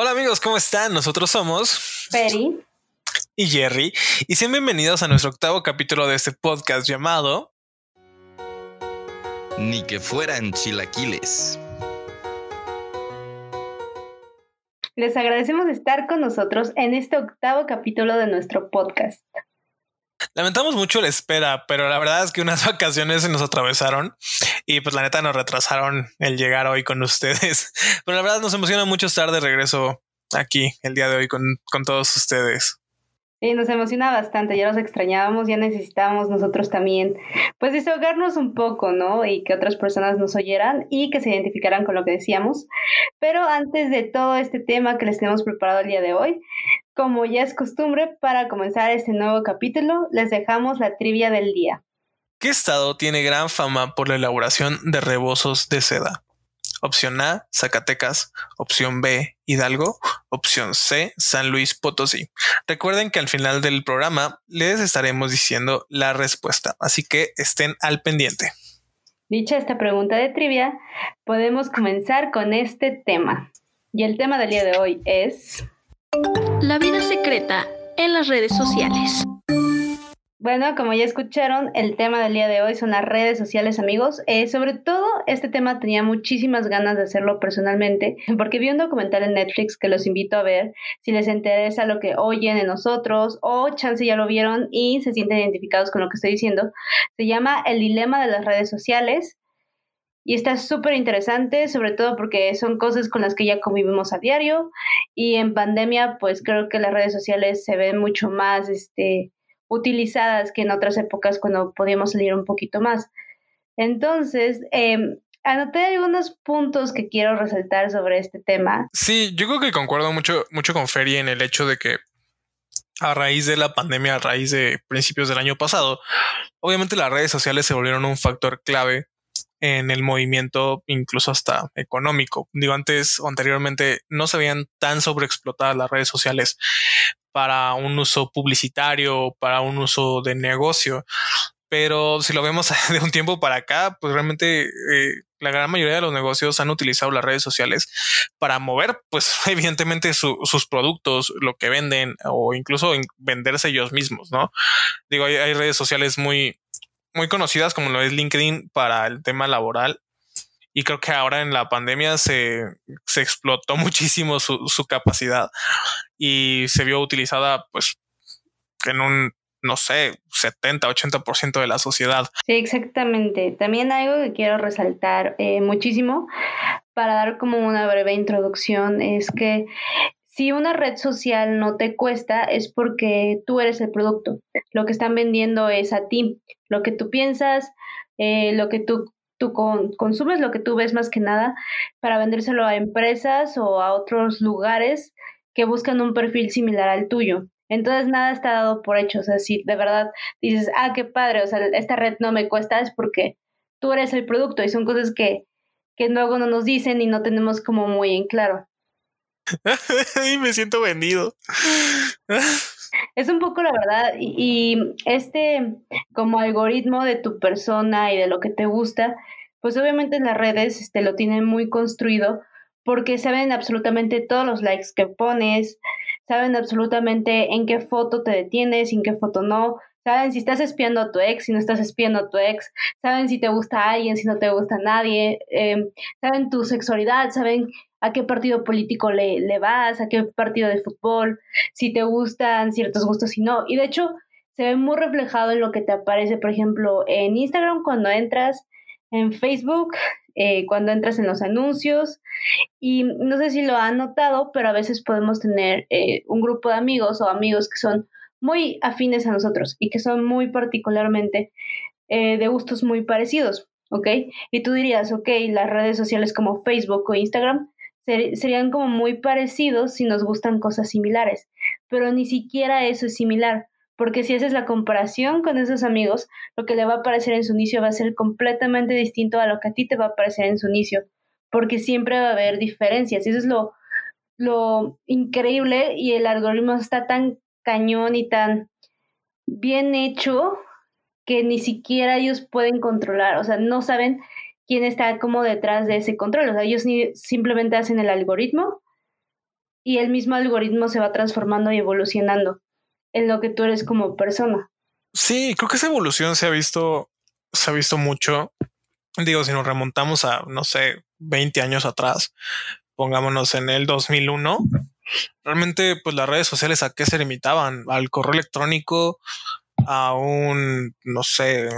Hola amigos, ¿cómo están? Nosotros somos Peri y Jerry y sean bienvenidos a nuestro octavo capítulo de este podcast llamado Ni que fueran chilaquiles. Les agradecemos estar con nosotros en este octavo capítulo de nuestro podcast. Lamentamos mucho la espera, pero la verdad es que unas vacaciones se nos atravesaron y pues la neta nos retrasaron el llegar hoy con ustedes. Pero la verdad nos emociona mucho estar de regreso aquí el día de hoy con, con todos ustedes. Y nos emociona bastante, ya los extrañábamos, ya necesitábamos nosotros también, pues desahogarnos un poco, ¿no? Y que otras personas nos oyeran y que se identificaran con lo que decíamos. Pero antes de todo este tema que les tenemos preparado el día de hoy, como ya es costumbre, para comenzar este nuevo capítulo, les dejamos la trivia del día. ¿Qué estado tiene gran fama por la elaboración de rebozos de seda? Opción A, Zacatecas. Opción B, Hidalgo. Opción C, San Luis Potosí. Recuerden que al final del programa les estaremos diciendo la respuesta, así que estén al pendiente. Dicha esta pregunta de trivia, podemos comenzar con este tema. Y el tema del día de hoy es... La vida secreta en las redes sociales. Bueno, como ya escucharon, el tema del día de hoy son las redes sociales, amigos. Eh, sobre todo, este tema tenía muchísimas ganas de hacerlo personalmente, porque vi un documental en Netflix que los invito a ver si les interesa lo que oyen en nosotros o chance ya lo vieron y se sienten identificados con lo que estoy diciendo. Se llama El dilema de las redes sociales y está súper interesante, sobre todo porque son cosas con las que ya convivimos a diario y en pandemia pues creo que las redes sociales se ven mucho más este utilizadas que en otras épocas cuando podíamos salir un poquito más. Entonces, eh, anoté algunos puntos que quiero resaltar sobre este tema. Sí, yo creo que concuerdo mucho, mucho con Ferry en el hecho de que a raíz de la pandemia, a raíz de principios del año pasado, obviamente las redes sociales se volvieron un factor clave en el movimiento, incluso hasta económico. Digo, antes o anteriormente no se habían tan sobreexplotadas las redes sociales para un uso publicitario, para un uso de negocio. Pero si lo vemos de un tiempo para acá, pues realmente eh, la gran mayoría de los negocios han utilizado las redes sociales para mover, pues evidentemente sus productos, lo que venden o incluso venderse ellos mismos, ¿no? Digo, hay redes sociales muy, muy conocidas como lo es LinkedIn para el tema laboral. Y creo que ahora en la pandemia se, se explotó muchísimo su, su, capacidad y se vio utilizada pues en un, no sé, 70, 80% de la sociedad. Sí, exactamente. También algo que quiero resaltar eh, muchísimo para dar como una breve introducción es que si una red social no te cuesta es porque tú eres el producto. Lo que están vendiendo es a ti. Lo que tú piensas, eh, lo que tú, tú consumes, lo que tú ves más que nada, para vendérselo a empresas o a otros lugares que buscan un perfil similar al tuyo. Entonces nada está dado por hecho. O sea, si de verdad dices, ah, qué padre, o sea, esta red no me cuesta, es porque tú eres el producto y son cosas que, que luego no nos dicen y no tenemos como muy en claro. y me siento vendido. es un poco la verdad. Y, este como algoritmo de tu persona y de lo que te gusta, pues obviamente en las redes este, lo tienen muy construido porque saben absolutamente todos los likes que pones, saben absolutamente en qué foto te detienes, en qué foto no, saben si estás espiando a tu ex, si no estás espiando a tu ex, saben si te gusta a alguien, si no te gusta a nadie, em, saben tu sexualidad, saben a qué partido político le, le vas, a qué partido de fútbol, si te gustan ciertos gustos y no. Y de hecho, se ve muy reflejado en lo que te aparece, por ejemplo, en Instagram cuando entras, en Facebook, eh, cuando entras en los anuncios. Y no sé si lo han notado, pero a veces podemos tener eh, un grupo de amigos o amigos que son muy afines a nosotros y que son muy particularmente eh, de gustos muy parecidos, ¿ok? Y tú dirías, ok, las redes sociales como Facebook o Instagram serían como muy parecidos si nos gustan cosas similares, pero ni siquiera eso es similar, porque si haces la comparación con esos amigos, lo que le va a aparecer en su inicio va a ser completamente distinto a lo que a ti te va a aparecer en su inicio, porque siempre va a haber diferencias, y eso es lo, lo increíble y el algoritmo está tan cañón y tan bien hecho que ni siquiera ellos pueden controlar, o sea, no saben quién está como detrás de ese control, o sea, ellos simplemente hacen el algoritmo y el mismo algoritmo se va transformando y evolucionando en lo que tú eres como persona. Sí, creo que esa evolución se ha visto, se ha visto mucho. Digo, si nos remontamos a, no sé, 20 años atrás, pongámonos en el 2001, realmente pues las redes sociales a qué se limitaban? Al correo electrónico, a un, no sé,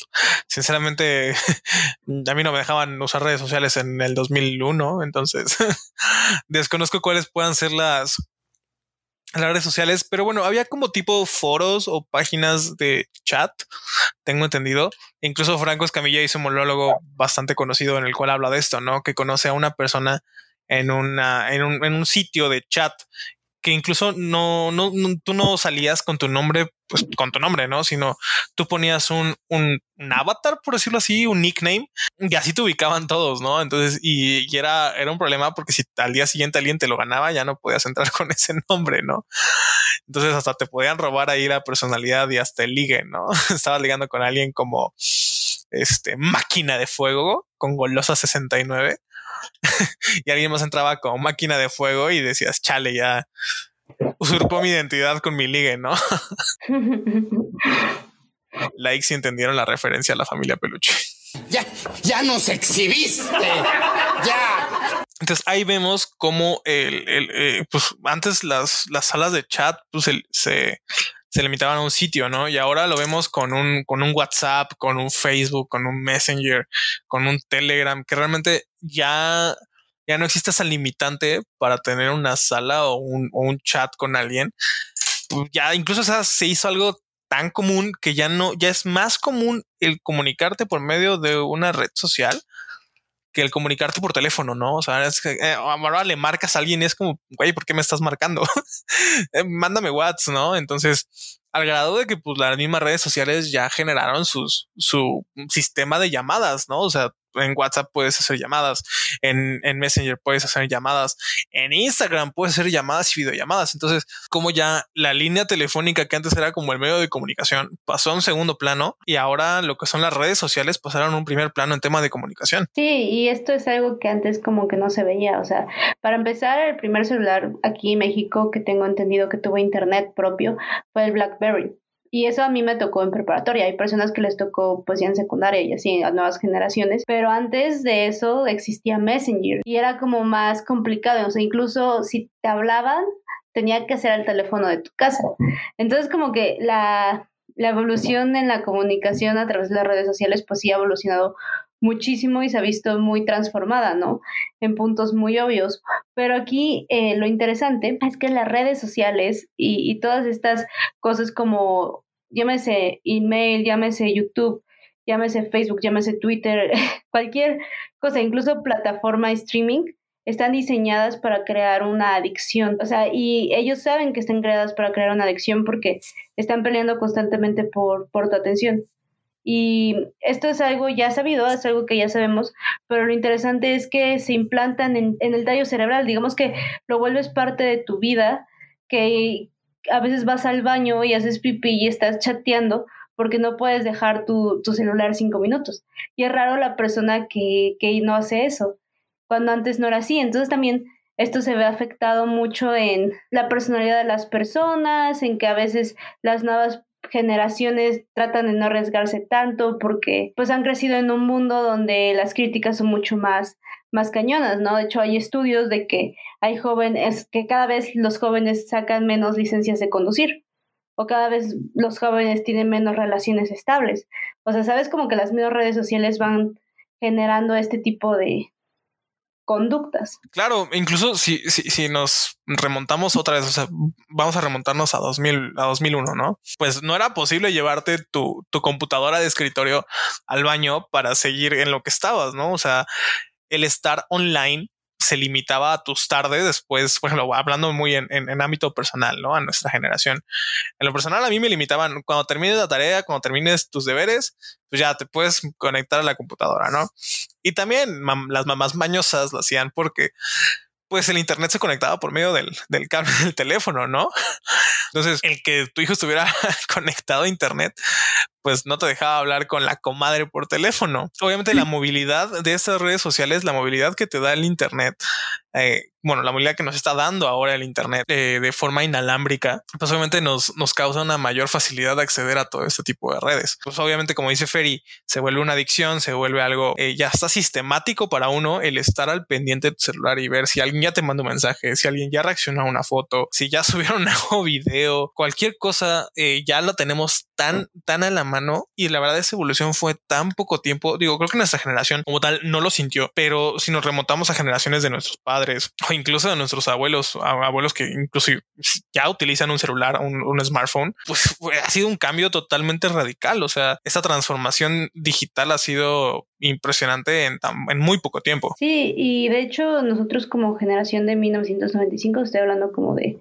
sinceramente, a mí no me dejaban usar redes sociales en el 2001, entonces desconozco cuáles puedan ser las, las redes sociales, pero bueno, había como tipo foros o páginas de chat, tengo entendido. Incluso Franco Escamilla hizo un monólogo bastante conocido en el cual habla de esto, ¿no? Que conoce a una persona en, una, en, un, en un sitio de chat que incluso no, no, tú no salías con tu nombre, pues con tu nombre, ¿no? Sino tú ponías un, un, avatar, por decirlo así, un nickname, y así te ubicaban todos, ¿no? Entonces, y, era, era un problema porque si al día siguiente alguien te lo ganaba, ya no podías entrar con ese nombre, ¿no? Entonces hasta te podían robar ahí la personalidad y hasta el ligue, ¿no? Estabas ligando con alguien como este máquina de fuego con golosa 69 y alguien más entraba como máquina de fuego y decías, chale, ya usurpó mi identidad con mi ligue, ¿no? Likes si entendieron la referencia a la familia peluche. Ya, ya nos exhibiste. Ya. Entonces ahí vemos cómo el, el eh, pues antes las, las salas de chat pues se, se limitaban a un sitio, ¿no? Y ahora lo vemos con un, con un WhatsApp, con un Facebook, con un Messenger, con un Telegram, que realmente ya, ya no existe esa limitante para tener una sala o un, o un chat con alguien. Pues ya incluso se hizo algo tan común que ya no, ya es más común el comunicarte por medio de una red social que el comunicarte por teléfono, ¿no? O sea, es que eh, ahora le marcas a alguien y es como, güey, ¿por qué me estás marcando? Eh, mándame WhatsApp, ¿no? Entonces, al grado de que pues las mismas redes sociales ya generaron sus, su sistema de llamadas, ¿no? O sea, en WhatsApp puedes hacer llamadas, en, en, Messenger puedes hacer llamadas, en Instagram puedes hacer llamadas y videollamadas. Entonces, como ya la línea telefónica que antes era como el medio de comunicación pasó a un segundo plano y ahora lo que son las redes sociales pasaron a un primer plano en tema de comunicación. Sí, y esto es algo que antes como que no se veía. O sea, para empezar, el primer celular aquí en México que tengo entendido que tuvo internet propio fue el BlackBerry. Y eso a mí me tocó en preparatoria. Hay personas que les tocó pues ya en secundaria y así a nuevas generaciones. Pero antes de eso existía Messenger y era como más complicado. O sea, incluso si te hablaban, tenía que ser el teléfono de tu casa. Entonces como que la, la evolución en la comunicación a través de las redes sociales pues sí ha evolucionado muchísimo y se ha visto muy transformada, ¿no? En puntos muy obvios. Pero aquí eh, lo interesante es que las redes sociales y, y todas estas cosas como, llámese email, llámese YouTube, llámese Facebook, llámese Twitter, cualquier cosa, incluso plataforma de streaming, están diseñadas para crear una adicción. O sea, y ellos saben que están creadas para crear una adicción porque están peleando constantemente por, por tu atención. Y esto es algo ya sabido, es algo que ya sabemos, pero lo interesante es que se implantan en, el tallo cerebral, digamos que lo vuelves parte de tu vida, que a veces vas al baño y haces pipí y estás chateando porque no puedes dejar tu, tu celular cinco minutos. Y es raro la persona que, que no hace eso, cuando antes no era así. Entonces también esto se ve afectado mucho en la personalidad de las personas, en que a veces las nuevas generaciones tratan de no arriesgarse tanto porque pues han crecido en un mundo donde las críticas son mucho más más cañonas, ¿no? De hecho, hay estudios de que hay jóvenes, que cada vez los jóvenes sacan menos licencias de conducir, o cada vez los jóvenes tienen menos relaciones estables. O sea, sabes como que las mismas redes sociales van generando este tipo de, conductas. Claro, incluso si, si, nos remontamos otra vez, o sea, vamos a remontarnos a 2000, a 2001, ¿no? Pues no era posible llevarte tu, tu computadora de escritorio al baño para seguir en lo que estabas, ¿no? O sea, el estar online se limitaba a tus tardes después, por ejemplo, hablando muy en, en, ámbito personal, ¿no? A nuestra generación. En lo personal, a mí me limitaban cuando termines la tarea, cuando termines tus deberes, pues ya te puedes conectar a la computadora, ¿no? Y también las mamás mañosas lo hacían porque pues el internet se conectaba por medio del, del, cable del teléfono, ¿no? Entonces, el que tu hijo estuviera conectado a internet, pues no te dejaba hablar con la comadre por teléfono. Obviamente la movilidad de estas redes sociales, la movilidad que te da el Internet, eh, bueno, la movilidad que nos está dando ahora el Internet eh, de forma inalámbrica, pues obviamente nos, nos causa una mayor facilidad de acceder a todo este tipo de redes. Pues obviamente, como dice Ferry, se vuelve una adicción, se vuelve algo eh, ya está sistemático para uno el estar al pendiente de tu celular y ver si alguien ya te manda un mensaje, si alguien ya reaccionó a una foto, si ya subieron un nuevo video, cualquier cosa ya lo tenemos tan, tan a la y la verdad esa evolución fue tan poco tiempo. Digo, creo que nuestra generación como tal no lo sintió, pero si nos remontamos a generaciones de nuestros padres o incluso de nuestros abuelos, abuelos que incluso ya utilizan un celular, un, un smartphone, pues ha sido un cambio totalmente radical. O sea, esa transformación digital ha sido impresionante en, en muy poco tiempo. Sí, y de hecho nosotros como generación de 1995, estoy hablando como de,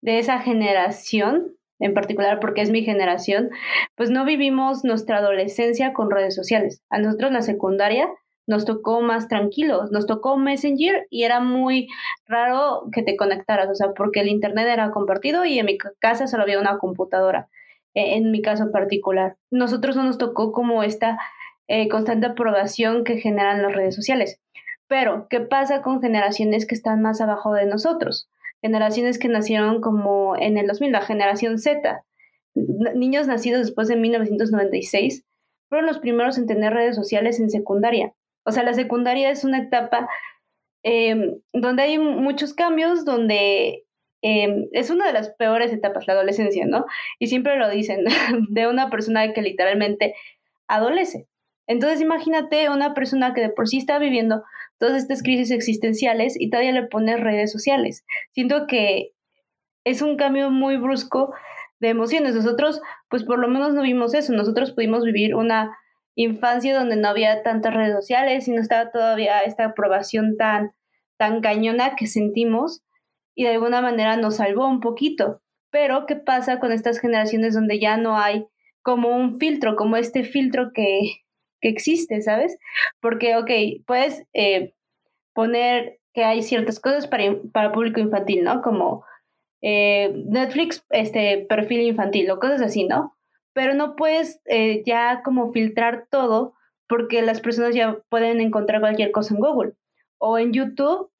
de esa generación, en particular porque es mi generación, pues no vivimos nuestra adolescencia con redes sociales. A nosotros la secundaria nos tocó más tranquilos, nos tocó Messenger y era muy raro que te conectaras, o sea, porque el Internet era compartido y en mi casa solo había una computadora, e, en mi caso particular. Nosotros no nos tocó como esta eh, constante aprobación que generan las redes sociales. Pero, ¿qué pasa con generaciones que están más abajo de nosotros? Generaciones que nacieron como en el 2000, la generación Z. Niños nacidos después de 1996 fueron los primeros en tener redes sociales en secundaria. O sea, la secundaria es una etapa em, donde hay muchos cambios, donde em, es una de las peores etapas, la adolescencia, ¿no? Y siempre lo dicen, de una persona que literalmente adolece. Entonces imagínate una persona que de por sí está viviendo todas estas crisis existenciales y todavía le pones redes sociales. Siento que es un cambio muy brusco de emociones. Nosotros, pues por lo menos no vimos eso. Nosotros pudimos vivir una infancia donde no había tantas redes sociales y no estaba todavía esta aprobación tan, tan cañona que sentimos y de alguna manera nos salvó un poquito. Pero, ¿qué pasa con estas generaciones donde ya no hay como un filtro, como este filtro que, que existe, ¿sabes? Porque, ok, puedes eh, poner que hay ciertas cosas para, para público infantil, ¿no? Como eh, Netflix, este perfil infantil o cosas así, ¿no? Pero no puedes eh, ya como filtrar todo porque las personas ya pueden encontrar cualquier cosa en Google o en YouTube.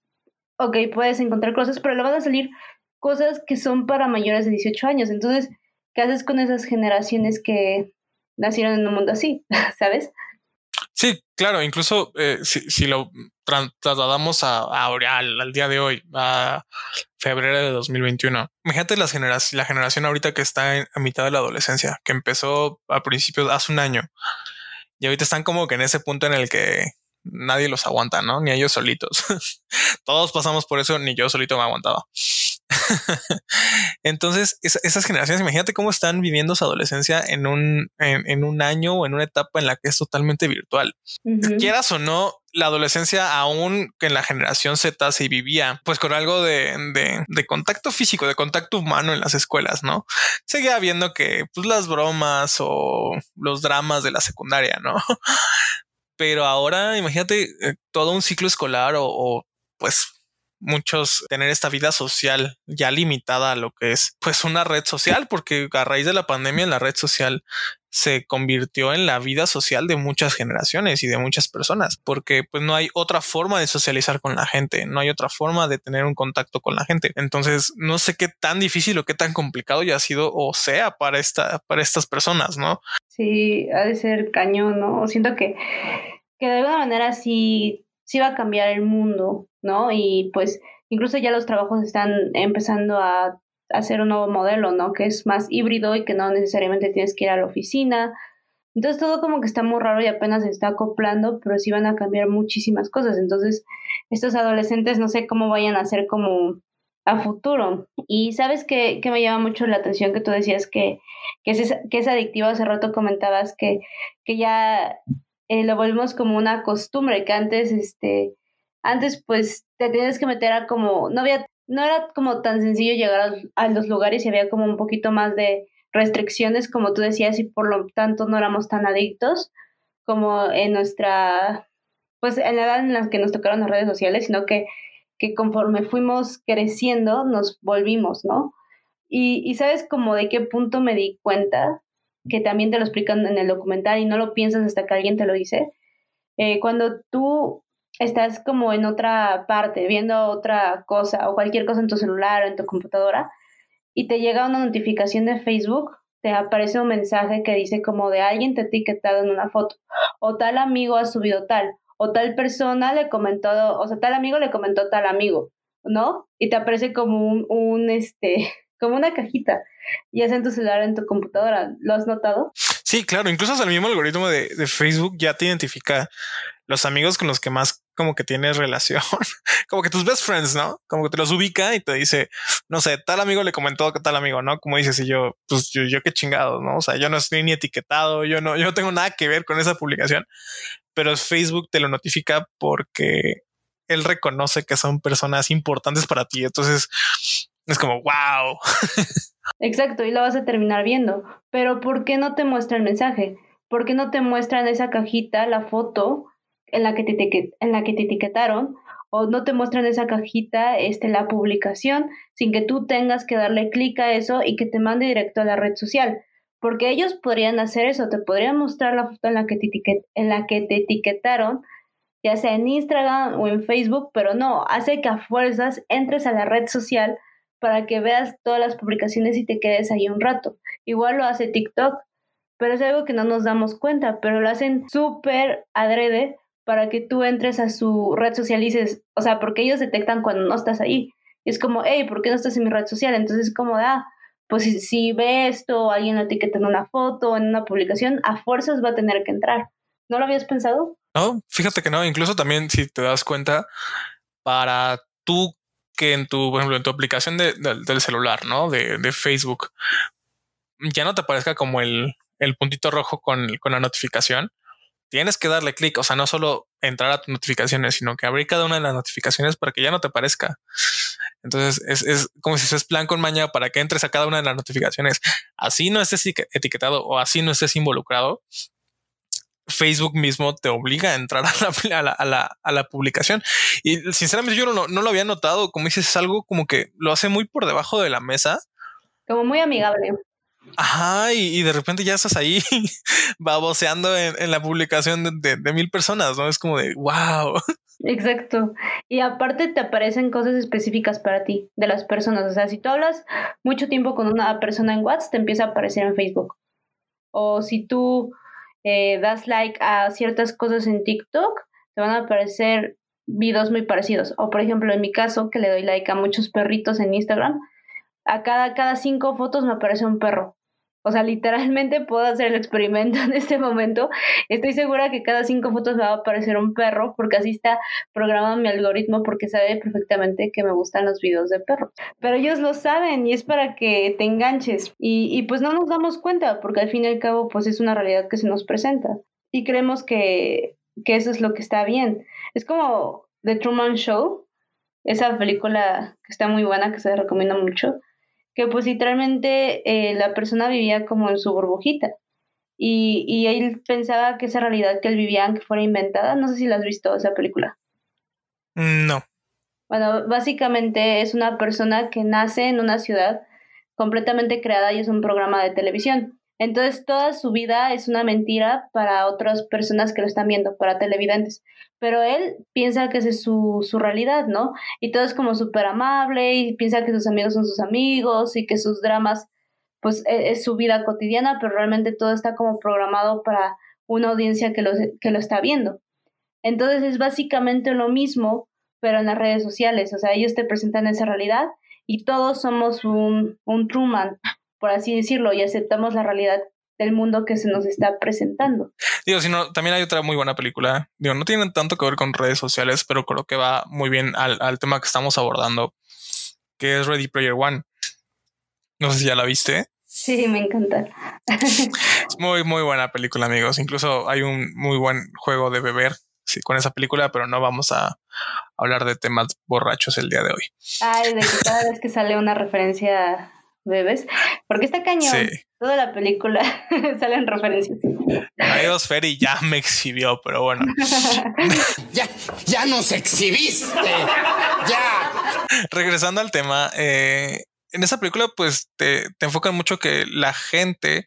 Ok, puedes encontrar cosas, pero le van a salir cosas que son para mayores de 18 años. Entonces, ¿qué haces con esas generaciones que nacieron en un mundo así? ¿Sabes? Sí, claro, incluso eh, si, lo trasladamos a, al, día de hoy, a febrero de 2021, imagínate las la generación ahorita que está en, a mitad de la adolescencia, que empezó a principios, hace un año, y ahorita están como que en ese punto en el que nadie los aguanta, ¿no? Ni ellos solitos. Todos pasamos por eso, ni yo solito me aguantaba. Entonces, esas generaciones, imagínate cómo están viviendo su adolescencia en un, en, un año o en una etapa en la que es totalmente virtual. Quieras o no, la adolescencia, aún que en la generación Z se vivía pues con algo de, de, contacto físico, de contacto humano en las escuelas, ¿no? Seguía viendo que pues las bromas o los dramas de la secundaria, ¿no? Pero ahora imagínate eh, todo un ciclo escolar o pues muchos tener esta vida social ya limitada a lo que es pues una red social, porque a raíz de la pandemia la red social se convirtió en la vida social de muchas generaciones y de muchas personas, porque pues no hay otra forma de socializar con la gente, no hay otra forma de tener un contacto con la gente. Entonces, no sé qué tan difícil o qué tan complicado ya ha sido o sea para esta para estas personas, ¿no? Sí, ha de ser cañón, ¿no? Siento que que de alguna manera sí sí va a cambiar el mundo, ¿no? Y pues incluso ya los trabajos están empezando a hacer un nuevo modelo, ¿no? Que es más híbrido y que no necesariamente tienes que ir a la oficina. Entonces todo como que está muy raro y apenas se está acoplando, pero sí van a cambiar muchísimas cosas. Entonces estos adolescentes no sé cómo vayan a ser como a futuro. Y sabes que, que me llama mucho la atención que tú decías que, que, es, que es adictivo, hace rato comentabas que, que ya eh, lo volvemos como una costumbre, que antes, este, antes pues te tienes que meter a como, no había, no era como tan sencillo llegar a, los lugares y había como un poquito más de restricciones, como tú decías, y por lo tanto no éramos tan adictos como en nuestra, pues en la edad en la que nos tocaron las redes sociales, sino que, que conforme fuimos creciendo nos volvimos, ¿no? Y, y sabes como de qué punto me di cuenta que también te lo explican en el documental y no lo piensas hasta que alguien te lo dice. Eh, cuando tú estás como en otra parte, viendo otra cosa o cualquier cosa en tu celular o en tu computadora y te llega una notificación de Facebook, te aparece un mensaje que dice como de alguien te ha etiquetado en una foto o tal amigo ha subido tal o tal persona le comentó, o sea, tal amigo le comentó tal amigo, ¿no? Y te aparece como un, un este, como una cajita, ya sea en tu celular en tu computadora. ¿Lo has notado? Sí, claro, incluso hasta el mismo algoritmo de, de, Facebook ya te identifica los amigos con los que más como que tienes relación, como que tus best friends, ¿no? Como que te los ubica y te dice, no sé, tal amigo le comentó que tal amigo, ¿no? Como dices, y yo, pues yo, yo qué chingado, ¿no? O sea, yo no estoy ni etiquetado, yo no, yo no tengo nada que ver con esa publicación, pero Facebook te lo notifica porque él reconoce que son personas importantes para ti. Entonces es como, wow. Exacto, y lo vas a terminar viendo. Pero ¿por qué no te muestra el mensaje? ¿Por qué no te muestra en esa cajita la foto en la que te, en la que te etiquetaron? O no te muestran esa cajita este, la publicación sin que tú tengas que darle clic a eso y que te mande directo a la red social. Porque ellos podrían hacer eso, te podrían mostrar la foto en la que te, en la que te etiquetaron, ya sea en Instagram o en Facebook, pero no, hace que a fuerzas entres a la red social para que veas todas las publicaciones y te quedes ahí un rato. Igual lo hace TikTok, pero es algo que no nos damos cuenta, pero lo hacen súper adrede para que tú entres a su red social y dices, o sea, porque ellos detectan cuando no estás ahí. Y es como, hey, ¿por qué no estás en mi red social? Entonces es como, ah, pues si, si ve esto, alguien etiqueta en una foto, en una publicación, a fuerzas va a tener que entrar. ¿No lo habías pensado? No, fíjate que no. Incluso también, si te das cuenta, para tú que en tu, por ejemplo, en tu aplicación de, del celular, ¿no? De, de, Facebook, ya no te aparezca como el, el puntito rojo con, con la notificación. Tienes que darle clic, o sea, no solo entrar a tus notificaciones, sino que abrir cada una de las notificaciones para que ya no te aparezca. Entonces es, es como si es plan con maña para que entres a cada una de las notificaciones. Así no estés etiquetado o así no estés involucrado, Facebook mismo te obliga a entrar a la, a la, a la, publicación. Y sinceramente yo no, no, lo había notado, como dices, es algo como que lo hace muy por debajo de la mesa. Como muy amigable. Ajá, y, y de repente ya estás ahí baboseando en, en la publicación de, de, de, mil personas, ¿no? Es como de, wow. Exacto. Y aparte te aparecen cosas específicas para ti, de las personas. O sea, si tú hablas mucho tiempo con una persona en WhatsApp, te empieza a aparecer en Facebook. O si tú eh, das like a ciertas cosas en TikTok, te van a aparecer videos muy parecidos. O por ejemplo, en mi caso, que le doy like a muchos perritos en Instagram, a cada, cada cinco fotos me aparece un perro. O sea, literalmente puedo hacer el experimento en este momento. Estoy segura que cada cinco fotos va a aparecer un perro, porque así está programado mi algoritmo, porque sabe perfectamente que me gustan los videos de perros. Pero ellos lo saben y es para que te enganches. Y, y pues no nos damos cuenta, porque al fin y al cabo, pues es una realidad que se nos presenta. Y creemos que, que eso es lo que está bien. Es como The Truman Show, esa película que está muy buena, que se recomienda mucho que pues literalmente eh, la persona vivía como en su burbujita. Y, y, él pensaba que esa realidad que él vivía, aunque fuera inventada, no sé si la has visto esa película. No. Bueno, básicamente es una persona que nace en una ciudad completamente creada y es un programa de televisión. Entonces toda su vida es una mentira para otras personas que lo están viendo, para televidentes. Pero él piensa que esa es su, su realidad, ¿no? Y todo es como súper amable y piensa que sus amigos son sus amigos y que sus dramas, pues e, es, su vida cotidiana, pero realmente todo está como programado para una audiencia que lo, que lo está viendo. Entonces es básicamente lo mismo, pero en las redes sociales. O sea, ellos te presentan esa realidad y todos somos un, un Truman por así decirlo, y aceptamos la realidad del mundo que se nos está presentando. Digo, sino también hay otra muy buena película. Digo, no tienen tanto que ver con redes sociales, pero creo que va muy bien al, al tema que estamos abordando, que es Ready Player One. No sé si ya la viste. Sí, me encanta. es muy, muy buena película, amigos. Incluso hay un muy buen juego de beber sí, con esa película, pero no vamos a hablar de temas borrachos el día de hoy. Ay, de que cada vez que sale una referencia bebés, porque está cañón. Toda la película salen referencias. Adiós, Ferry ya me exhibió, pero bueno. ya, ya nos exhibiste. Ya. Regresando al tema, eh, en esa película, pues te, te enfocan mucho que la gente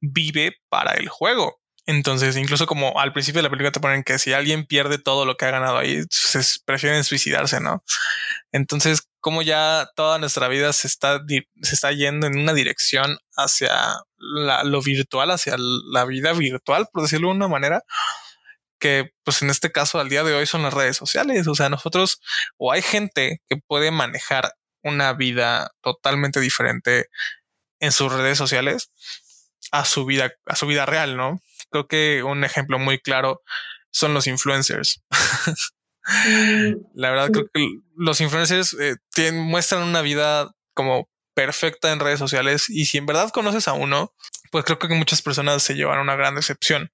vive para el juego. Entonces, incluso como al principio de la película te ponen que si alguien pierde todo lo que ha ganado ahí, se prefieren suicidarse, ¿no? Entonces, como ya toda nuestra vida se está, se está yendo en una dirección hacia lo virtual, hacia la vida virtual, por decirlo de una manera, que pues en este caso al día de hoy son las redes sociales. O sea, nosotros o hay gente que puede manejar una vida totalmente diferente en sus redes sociales a su vida, a su vida real, ¿no? Creo que un ejemplo muy claro son los influencers. La verdad, creo que los influencers eh, tienen, muestran una vida como perfecta en redes sociales y si en verdad conoces a uno, pues creo que muchas personas se llevan una gran decepción.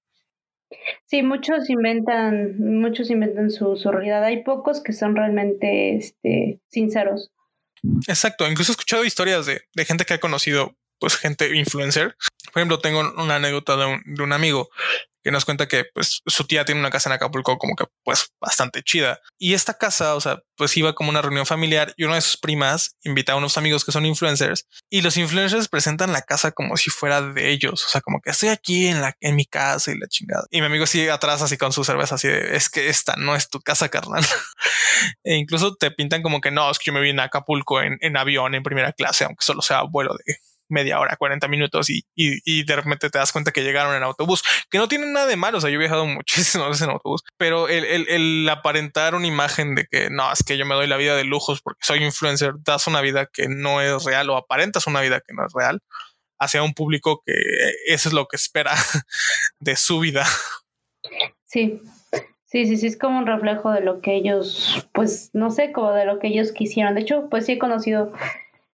Sí, muchos inventan, muchos inventan su, su realidad. Hay pocos que son realmente este, sinceros. Exacto. Incluso he escuchado historias de, de gente que ha conocido, pues gente influencer. Por ejemplo, tengo una anécdota de un, de un amigo que nos cuenta que pues su tía tiene una casa en Acapulco como que pues bastante chida. Y esta casa, o sea, pues iba como una reunión familiar y una de sus primas invita a unos amigos que son influencers y los influencers presentan la casa como si fuera de ellos. O sea, como que estoy aquí en la, en mi casa y la chingada. Y mi amigo sigue atrás así con su cerveza así de es que esta no es tu casa carnal. e incluso te pintan como que no, es que yo me vine a Acapulco en, en avión en primera clase, aunque solo sea vuelo de media hora, 40 minutos y, y, de repente te das cuenta que llegaron en autobús, que no tienen nada de malo. O sea, yo he viajado muchísimas veces en autobús, pero el, el, el, aparentar una imagen de que no, es que yo me doy la vida de lujos porque soy influencer, das una vida que no es real o aparentas una vida que no es real hacia un público que eso es lo que espera de su vida. Sí, Sí, sí, sí, es como un reflejo de lo que ellos, pues, no sé, como de lo que ellos quisieron. De hecho, pues sí he conocido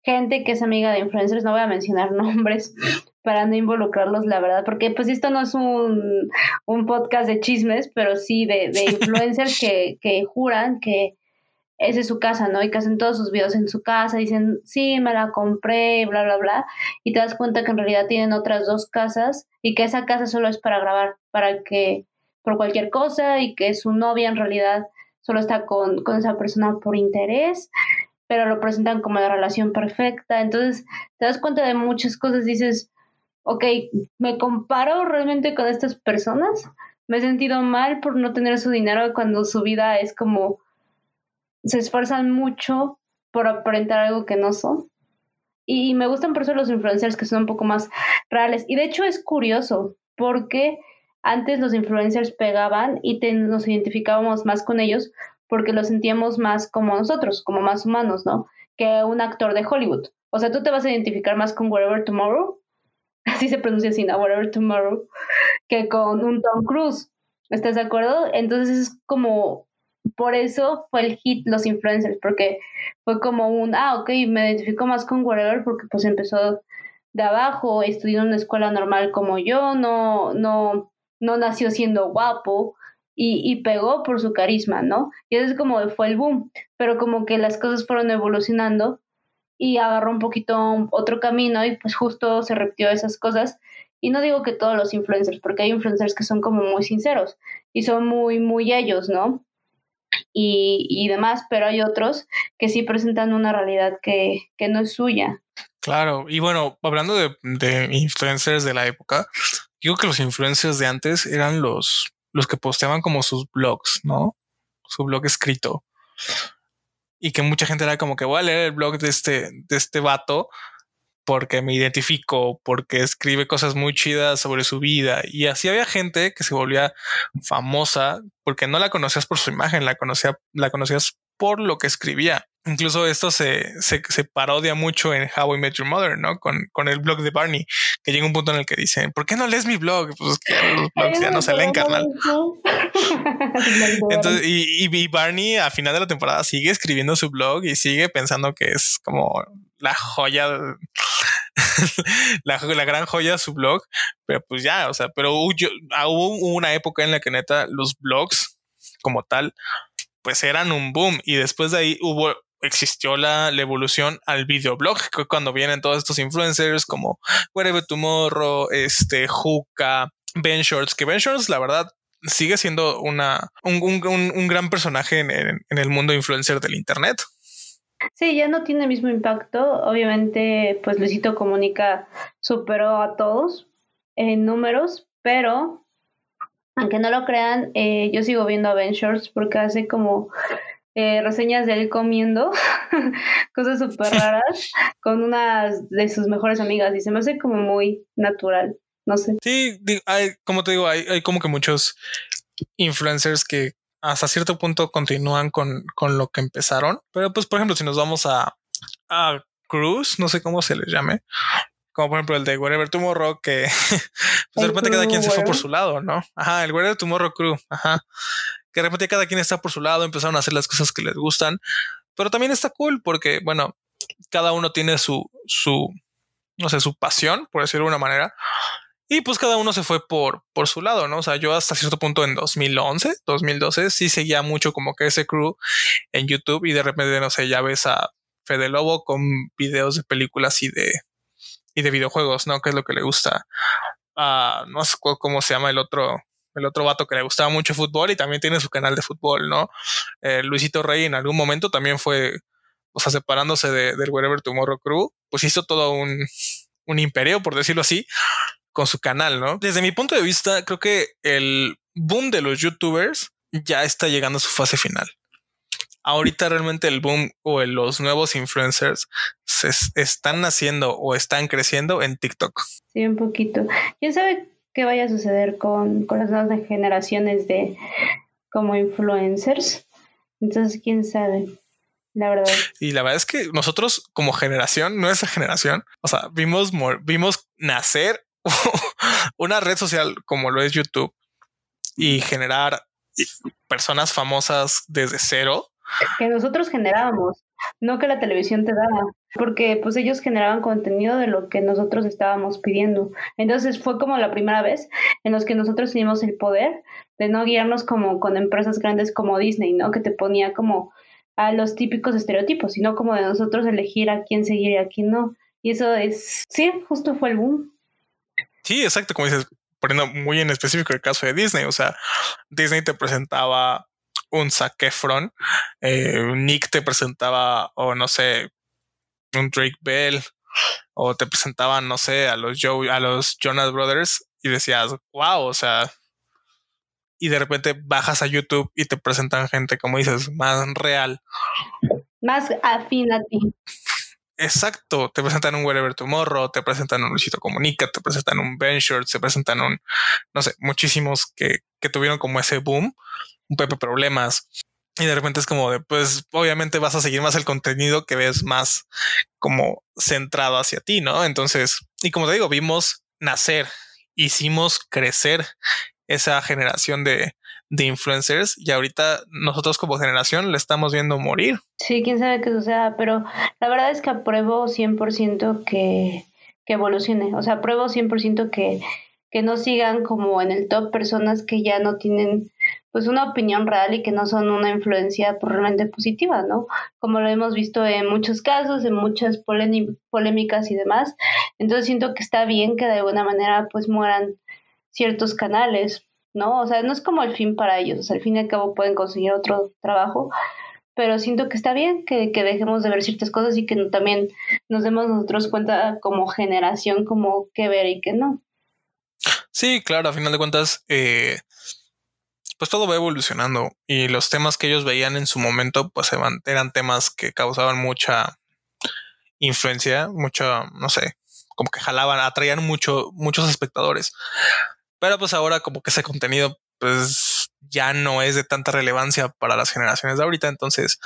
gente que es amiga de influencers, no voy a mencionar nombres para no involucrarlos, la verdad, porque pues esto no es un, un podcast de chismes, pero sí de, de influencers que, que juran que esa es su casa, ¿no? Y que hacen todos sus videos en su casa, dicen, sí, me la compré, bla, bla, bla, y te das cuenta que en realidad tienen otras dos casas y que esa casa solo es para grabar, para que, por cualquier cosa, y que su novia en realidad solo está con, con esa persona por interés pero lo presentan como la relación perfecta. Entonces te das cuenta de muchas cosas, dices, ok, ¿me comparo realmente con estas personas? Me he sentido mal por no tener su dinero cuando su vida es como, se esfuerzan mucho por aparentar algo que no son. Y me gustan por eso los influencers que son un poco más reales. Y de hecho es curioso, porque antes los influencers pegaban y nos identificábamos más con ellos porque lo sentíamos más como nosotros, como más humanos, ¿no? Que un actor de Hollywood. O sea, tú te vas a identificar más con Whatever Tomorrow, así se pronuncia así, ¿no? Whatever Tomorrow, que con un Tom Cruise. ¿Estás de acuerdo? Entonces es como, por eso fue el hit los influencers, porque fue como un, ah, ok, me identifico más con Whatever porque pues empezó de abajo, estudió en una escuela normal como yo, no, no, no nació siendo guapo, y, pegó por su carisma, ¿no? Y eso es como fue el boom, pero como que las cosas fueron evolucionando y agarró un poquito otro camino y pues justo se repitió esas cosas. Y no digo que todos los influencers, porque hay influencers que son como muy sinceros y son muy, muy ellos, ¿no? Y, y demás, pero hay otros que sí presentan una realidad que, que no es suya. Claro, y bueno, hablando de, de influencers de la época, digo que los influencers de antes eran los los que posteaban como sus blogs, ¿no? Su blog escrito. Y que mucha gente era como que voy a leer el blog de este, de este vato porque me identifico, porque escribe cosas muy chidas sobre su vida. Y así había gente que se volvía famosa porque no la conocías por su imagen, la, conocía, la conocías por lo que escribía. Incluso esto se, se, se, parodia mucho en How I Met Your Mother, ¿no? Con, con el blog de Barney, que llega un punto en el que dicen, ¿por qué no lees mi blog? Pues que los blogs ya no se leen, carnal. Entonces, y, y, Barney a final de la temporada sigue escribiendo su blog y sigue pensando que es como la joya, la, la gran joya de su blog, pero pues ya, o sea, pero ah, hubo una época en la que neta los blogs como tal pues eran un boom y después de ahí hubo existió la, evolución al videoblog, cuando vienen todos estos influencers como Wherever Tomorrow, este, Juca, Ben Shorts, que Ben Shorts, la verdad, sigue siendo una, un, un, un gran personaje en, el mundo influencer del Internet. Sí, ya no tiene el mismo impacto. Obviamente, pues Luisito Comunica superó a todos en números, pero aunque no lo crean, eh, yo sigo viendo Avengers porque hace como eh, reseñas de él comiendo cosas súper raras con una de sus mejores amigas y se me hace como muy natural. No sé. Sí, hay, como te digo, hay, hay como que muchos influencers que hasta cierto punto continúan con, con lo que empezaron. Pero pues, por ejemplo, si nos vamos a, a Cruz, no sé cómo se les llame, como por ejemplo el de Wherever Tomorrow, que pues de repente cada quien se fue por su lado, ¿no? Ajá, el Wherever Tomorrow Crew, ajá. Que de repente cada quien está por su lado, empezaron a hacer las cosas que les gustan, pero también está cool porque, bueno, cada uno tiene su, su, no sé, su pasión, por decirlo de una manera. Y pues cada uno se fue por, por su lado, ¿no? O sea, yo hasta cierto punto en 2011, 2012, sí seguía mucho como que ese crew en YouTube y de repente, no sé, ya ves a Fede Lobo con videos de películas y de, y de videojuegos, ¿no? Que es lo que le gusta a, no sé cómo se llama el otro, el otro vato que le gustaba mucho fútbol y también tiene su canal de fútbol, ¿no? Eh, Luisito Rey en algún momento también fue, o sea, separándose de, del Wherever Tomorrow Crew, pues hizo todo un, un imperio, por decirlo así, con su canal, ¿no? Desde mi punto de vista, creo que el boom de los youtubers ya está llegando a su fase final. Ahorita realmente el boom o los nuevos influencers se están naciendo o están creciendo en TikTok. Sí, un poquito. ¿Quién sabe qué vaya a suceder con, con las nuevas generaciones de como influencers? Entonces, quién sabe la verdad. Y la verdad es que nosotros como generación, nuestra generación, o sea, vimos, vimos nacer una red social como lo es YouTube y generar personas famosas desde cero. Que nosotros generábamos, no que la televisión te daba, porque pues ellos generaban contenido de lo que nosotros estábamos pidiendo. Entonces fue como la primera vez en los que nosotros teníamos el poder de no guiarnos como con empresas grandes como Disney, ¿no? Que te ponía como a los típicos estereotipos, sino como de nosotros elegir a quién seguir y a quién no. Y eso es, sí, justo fue el boom. Sí, exacto, como dices, poniendo muy en específico el caso de Disney, o sea, Disney te presentaba un Zac eh, Nick te presentaba, o no sé, un Drake Bell, o te presentaban, no sé, a los Joe, a los Jonas Brothers y decías, wow, o sea, y de repente bajas a YouTube y te presentan gente, como dices, más real. Más afín a ti. Exacto, te presentan un Wherever Tomorrow, te presentan un Luisito Comunica, te presentan un Venture, te presentan un, no sé, muchísimos que, que tuvieron como ese boom, un Pepe Problemas. Y de repente es como de, pues obviamente vas a seguir más el contenido que ves más como centrado hacia ti, ¿no? Entonces, y como te digo, vimos nacer, hicimos crecer esa generación de, de influencers y ahorita nosotros como generación le estamos viendo morir. Sí, quién sabe qué suceda, pero la verdad es que apruebo 100% que, que evolucione, o sea, apruebo 100% que, que no sigan como en el top personas que ya no tienen pues una opinión real y que no son una influencia realmente positiva, ¿no? Como lo hemos visto en muchos casos, en muchas polémicas y demás. Entonces siento que está bien que de alguna manera pues mueran ciertos canales, ¿no? O sea, no es como el fin para ellos, o sea, al fin y al cabo pueden conseguir otro trabajo, pero siento que está bien que, que dejemos de ver ciertas cosas y que también nos demos nosotros cuenta como generación, como qué ver y qué no. Sí, claro, a final de cuentas, eh, pues todo va evolucionando y los temas que ellos veían en su momento, pues eran temas que causaban mucha influencia, mucha, no sé, como que jalaban, atraían mucho, muchos espectadores. Pero pues ahora como que ese contenido pues ya no es de tanta relevancia para las generaciones de ahorita. Entonces,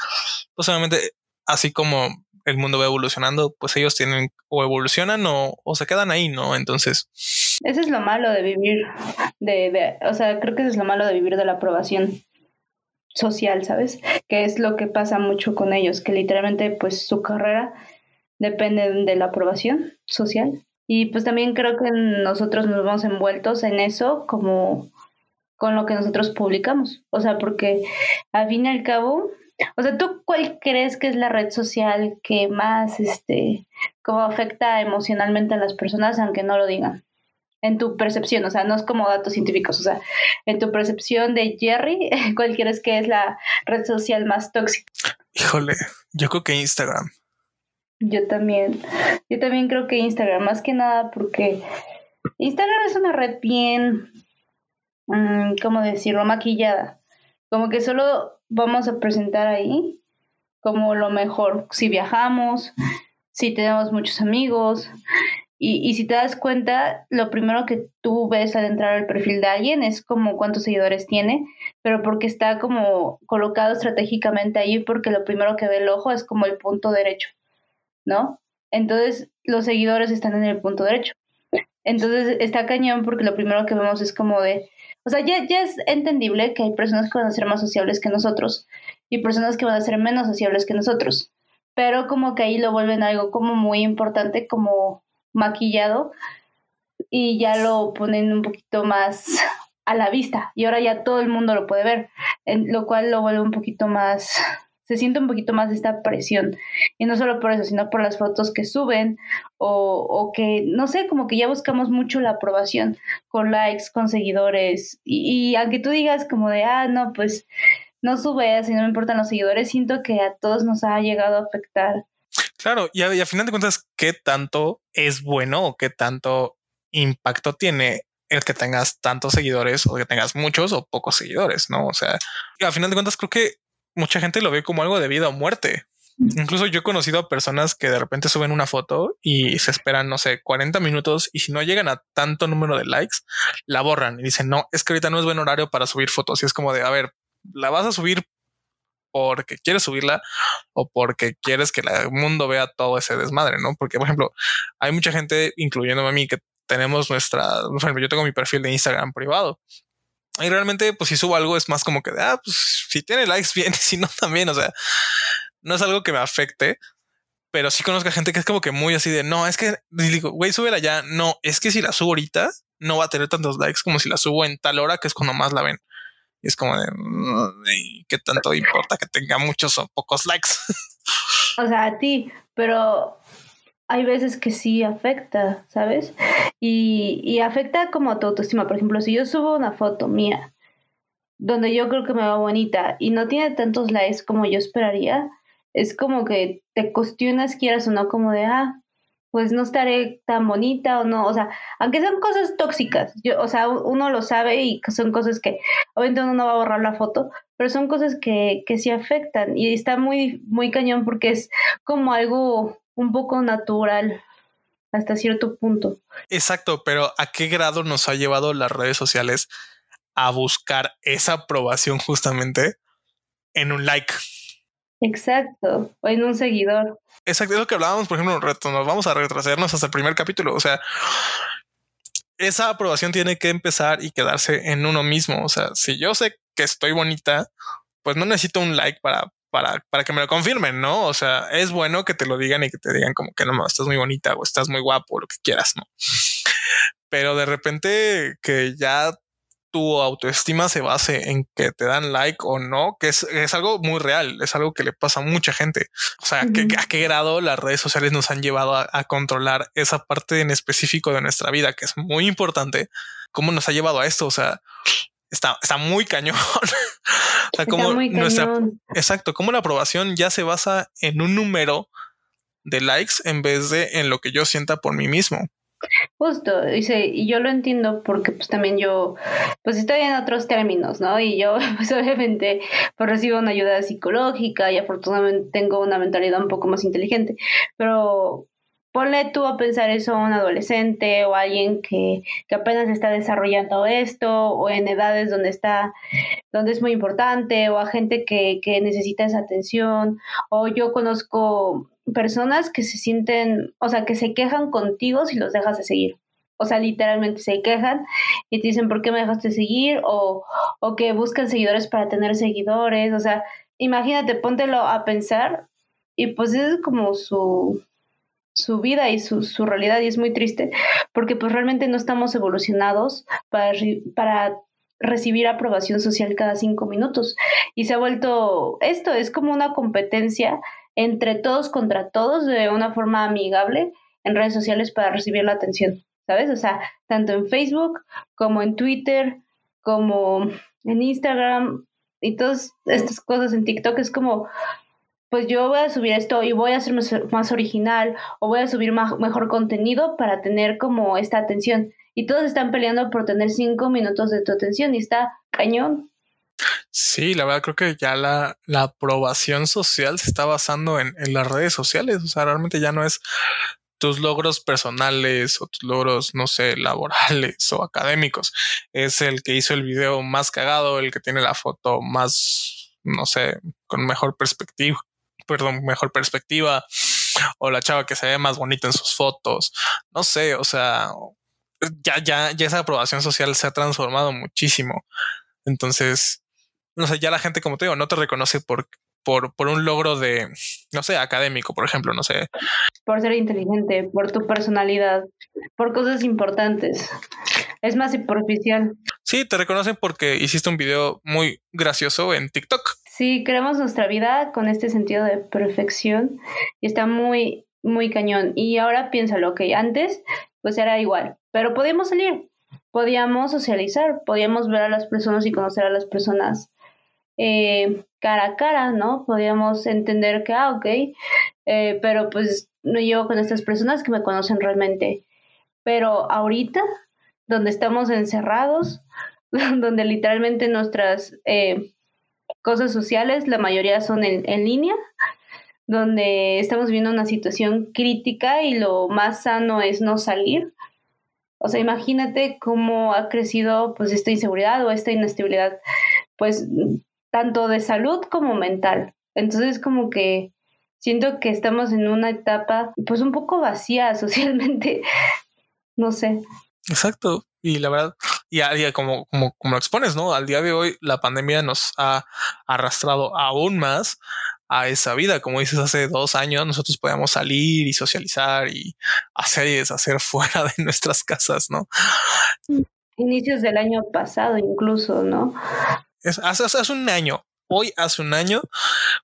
pues obviamente, así como el mundo va evolucionando, pues ellos tienen o evolucionan o, se quedan ahí, ¿no? Entonces. Eso es lo malo de vivir, de, o sea, creo que eso es lo malo de vivir de la aprobación social, ¿sabes? Que es lo que pasa mucho con ellos, que literalmente pues su carrera depende de la aprobación social y pues también creo que nosotros nos vamos envueltos en eso como con lo que nosotros publicamos. O sea, porque al fin y al cabo, o sea, ¿tú cuál crees que es la red social que más, este, como afecta emocionalmente a las personas, aunque no lo digan? En tu percepción, o sea, no es como datos científicos, o sea, en tu percepción de Jerry, ¿cuál crees que es la red social más tóxica? Híjole, yo creo que Instagram. Yo también, yo también creo que Instagram, más que nada porque Instagram es una red bien, um, ¿cómo decirlo?, maquillada. Como que solo vamos a presentar ahí como lo mejor, si viajamos, si tenemos muchos amigos, y, si te das cuenta, lo primero que tú ves al entrar al perfil de alguien es como cuántos seguidores tiene, pero porque está como colocado estratégicamente ahí, porque lo primero que ve el ojo es como el punto derecho, ¿no? Entonces los seguidores están en el punto derecho. Entonces está cañón porque lo primero que vemos es como de, o sea, ya, ya es entendible que hay personas que van a ser más sociables que nosotros y personas que van a ser menos sociables que nosotros, pero como que ahí lo vuelven algo como muy importante, como maquillado y ya lo ponen un poquito más a la vista. Y ahora ya todo el mundo lo puede ver, lo cual lo vuelve un poquito más, se siente un poquito más esta presión. Y no solo por eso, sino por las fotos que suben o, que, no sé, como que ya buscamos mucho la aprobación con likes, con seguidores. Y, y aunque tú digas como de, ah, no, pues no sube, si no me importan los seguidores, siento que a todos nos ha llegado a afectar. Claro, y a, final de cuentas, ¿qué tanto es bueno o qué tanto impacto tiene el que tengas tantos seguidores o que tengas muchos o pocos seguidores? No, o sea, a final de cuentas, creo que mucha gente lo ve como algo de vida o muerte. Incluso yo he conocido a personas que de repente suben una foto y se esperan, no sé, 40 minutos y si no llegan a tanto número de likes, la borran y dicen, no, es que ahorita no es buen horario para subir fotos. Y es como de, a ver, la vas a subir porque quieres subirla o porque quieres que el mundo vea todo ese desmadre, ¿no? Porque, por ejemplo, hay mucha gente, incluyéndome a mí, que tenemos nuestra, por ejemplo, yo tengo mi perfil de Instagram privado. Y realmente, pues si subo algo es más como que, ah, pues si tiene likes bien, si no también, o sea, no es algo que me afecte, pero sí conozco a gente que es como que muy así de, no, es que, digo, güey, súbela ya, no, es que si la subo ahorita, no va a tener tantos likes como si la subo en tal hora que es cuando más la ven. Es como de mm, qué tanto importa que tenga muchos o pocos likes. O sea, a ti, pero hay veces que sí afecta, ¿sabes? Y, y afecta como a tu autoestima. Por ejemplo, si yo subo una foto mía donde yo creo que me va bonita y no tiene tantos likes como yo esperaría, es como que te cuestionas, quieras o no, como de, ah, pues no estaré tan bonita o no, o sea, aunque sean cosas tóxicas, yo, o sea, uno lo sabe y son cosas que obviamente uno no va a borrar la foto, pero son cosas que, que sí afectan y está muy, muy cañón porque es como algo un poco natural hasta cierto punto. Exacto, pero ¿a qué grado nos ha llevado las redes sociales a buscar esa aprobación justamente en un like? Exacto, o en un seguidor. Exacto, es lo que hablábamos, por ejemplo, nos vamos a retrocedernos hasta el primer capítulo. O sea, esa aprobación tiene que empezar y quedarse en uno mismo. O sea, si yo sé que estoy bonita, pues no necesito un like para, para, para que me lo confirmen, ¿no? O sea, es bueno que te lo digan y que te digan como que no, estás muy bonita o estás muy guapo o lo que quieras, ¿no? Pero de repente que ya tu autoestima se base en que te dan like o no, que es, algo muy real, es algo que le pasa a mucha gente. O sea, a qué grado las redes sociales nos han llevado a, controlar esa parte en específico de nuestra vida, que es muy importante. ¿Cómo nos ha llevado a esto? O sea, está, está muy cañón. o sea, como nuestra, exacto, como la aprobación ya se basa en un número de likes en vez de en lo que yo sienta por mí mismo. Justo, dice, y yo lo entiendo porque pues también yo, pues estoy en otros términos, ¿no? Y yo pues obviamente pues recibo una ayuda psicológica y afortunadamente tengo una mentalidad un poco más inteligente, pero ponle tú a pensar eso a un adolescente o alguien que, que apenas está desarrollando esto o en edades donde está, donde es muy importante o a gente que, que necesita esa atención o yo conozco personas que se sienten, o sea, que se quejan contigo si los dejas de seguir. O sea, literalmente se quejan y te dicen, ¿por qué me dejaste seguir? O, o que buscan seguidores para tener seguidores. O sea, imagínate, póntelo a pensar y pues es como su, su vida y su, su realidad y es muy triste porque pues realmente no estamos evolucionados para, para recibir aprobación social cada cinco minutos. Y se ha vuelto esto, es como una competencia entre todos contra todos de una forma amigable en redes sociales para recibir la atención. ¿sabes? O sea, tanto en Facebook como en Twitter, como en Instagram y todas estas cosas en TikTok es como, pues yo voy a subir esto y voy a ser más, original o voy a subir mejor contenido para tener como esta atención. Y todos están peleando por tener cinco minutos de tu atención y está cañón. Sí, la verdad creo que ya la, la aprobación social se está basando en, en, las redes sociales. O sea, realmente ya no es tus logros personales o tus logros, no sé, laborales o académicos. Es el que hizo el video más cagado, el que tiene la foto más, no sé, con mejor perspectiva, perdón, mejor perspectiva, o la chava que se ve más bonita en sus fotos. No sé, o sea, ya, ya, ya esa aprobación social se ha transformado muchísimo. Entonces, no sé, ya la gente, como te digo, no te reconoce por, por, por un logro de, no sé, académico, por ejemplo, no sé. Por ser inteligente, por tu personalidad, por cosas importantes. Es más superficial. Sí, te reconocen porque hiciste un video muy gracioso en TikTok. Sí, creamos nuestra vida con este sentido de perfección y está muy, muy cañón. Y ahora piénsalo, que antes pues era igual, pero podíamos salir, podíamos socializar, podíamos ver a las personas y conocer a las personas eh, cara a cara, ¿no? Podíamos entender que, ah, ok, eh, pero pues no llevo con estas personas que me conocen realmente. Pero ahorita, donde estamos encerrados, donde literalmente nuestras eh, cosas sociales, la mayoría son en, en línea, donde estamos viviendo una situación crítica y lo más sano es no salir. O sea, imagínate cómo ha crecido pues esta inseguridad o esta inestabilidad, pues tanto de salud como mental. Entonces como que siento que estamos en una etapa pues un poco vacía socialmente, no sé. Exacto. Y la verdad, y a día, como, como, como lo expones, ¿no? Al día de hoy la pandemia nos ha arrastrado aún más a esa vida. Como dices, hace dos años nosotros podíamos salir y socializar y hacer y deshacer fuera de nuestras casas, ¿no? Inicios del año pasado incluso, ¿no? Hace, hace un año, hoy hace un año,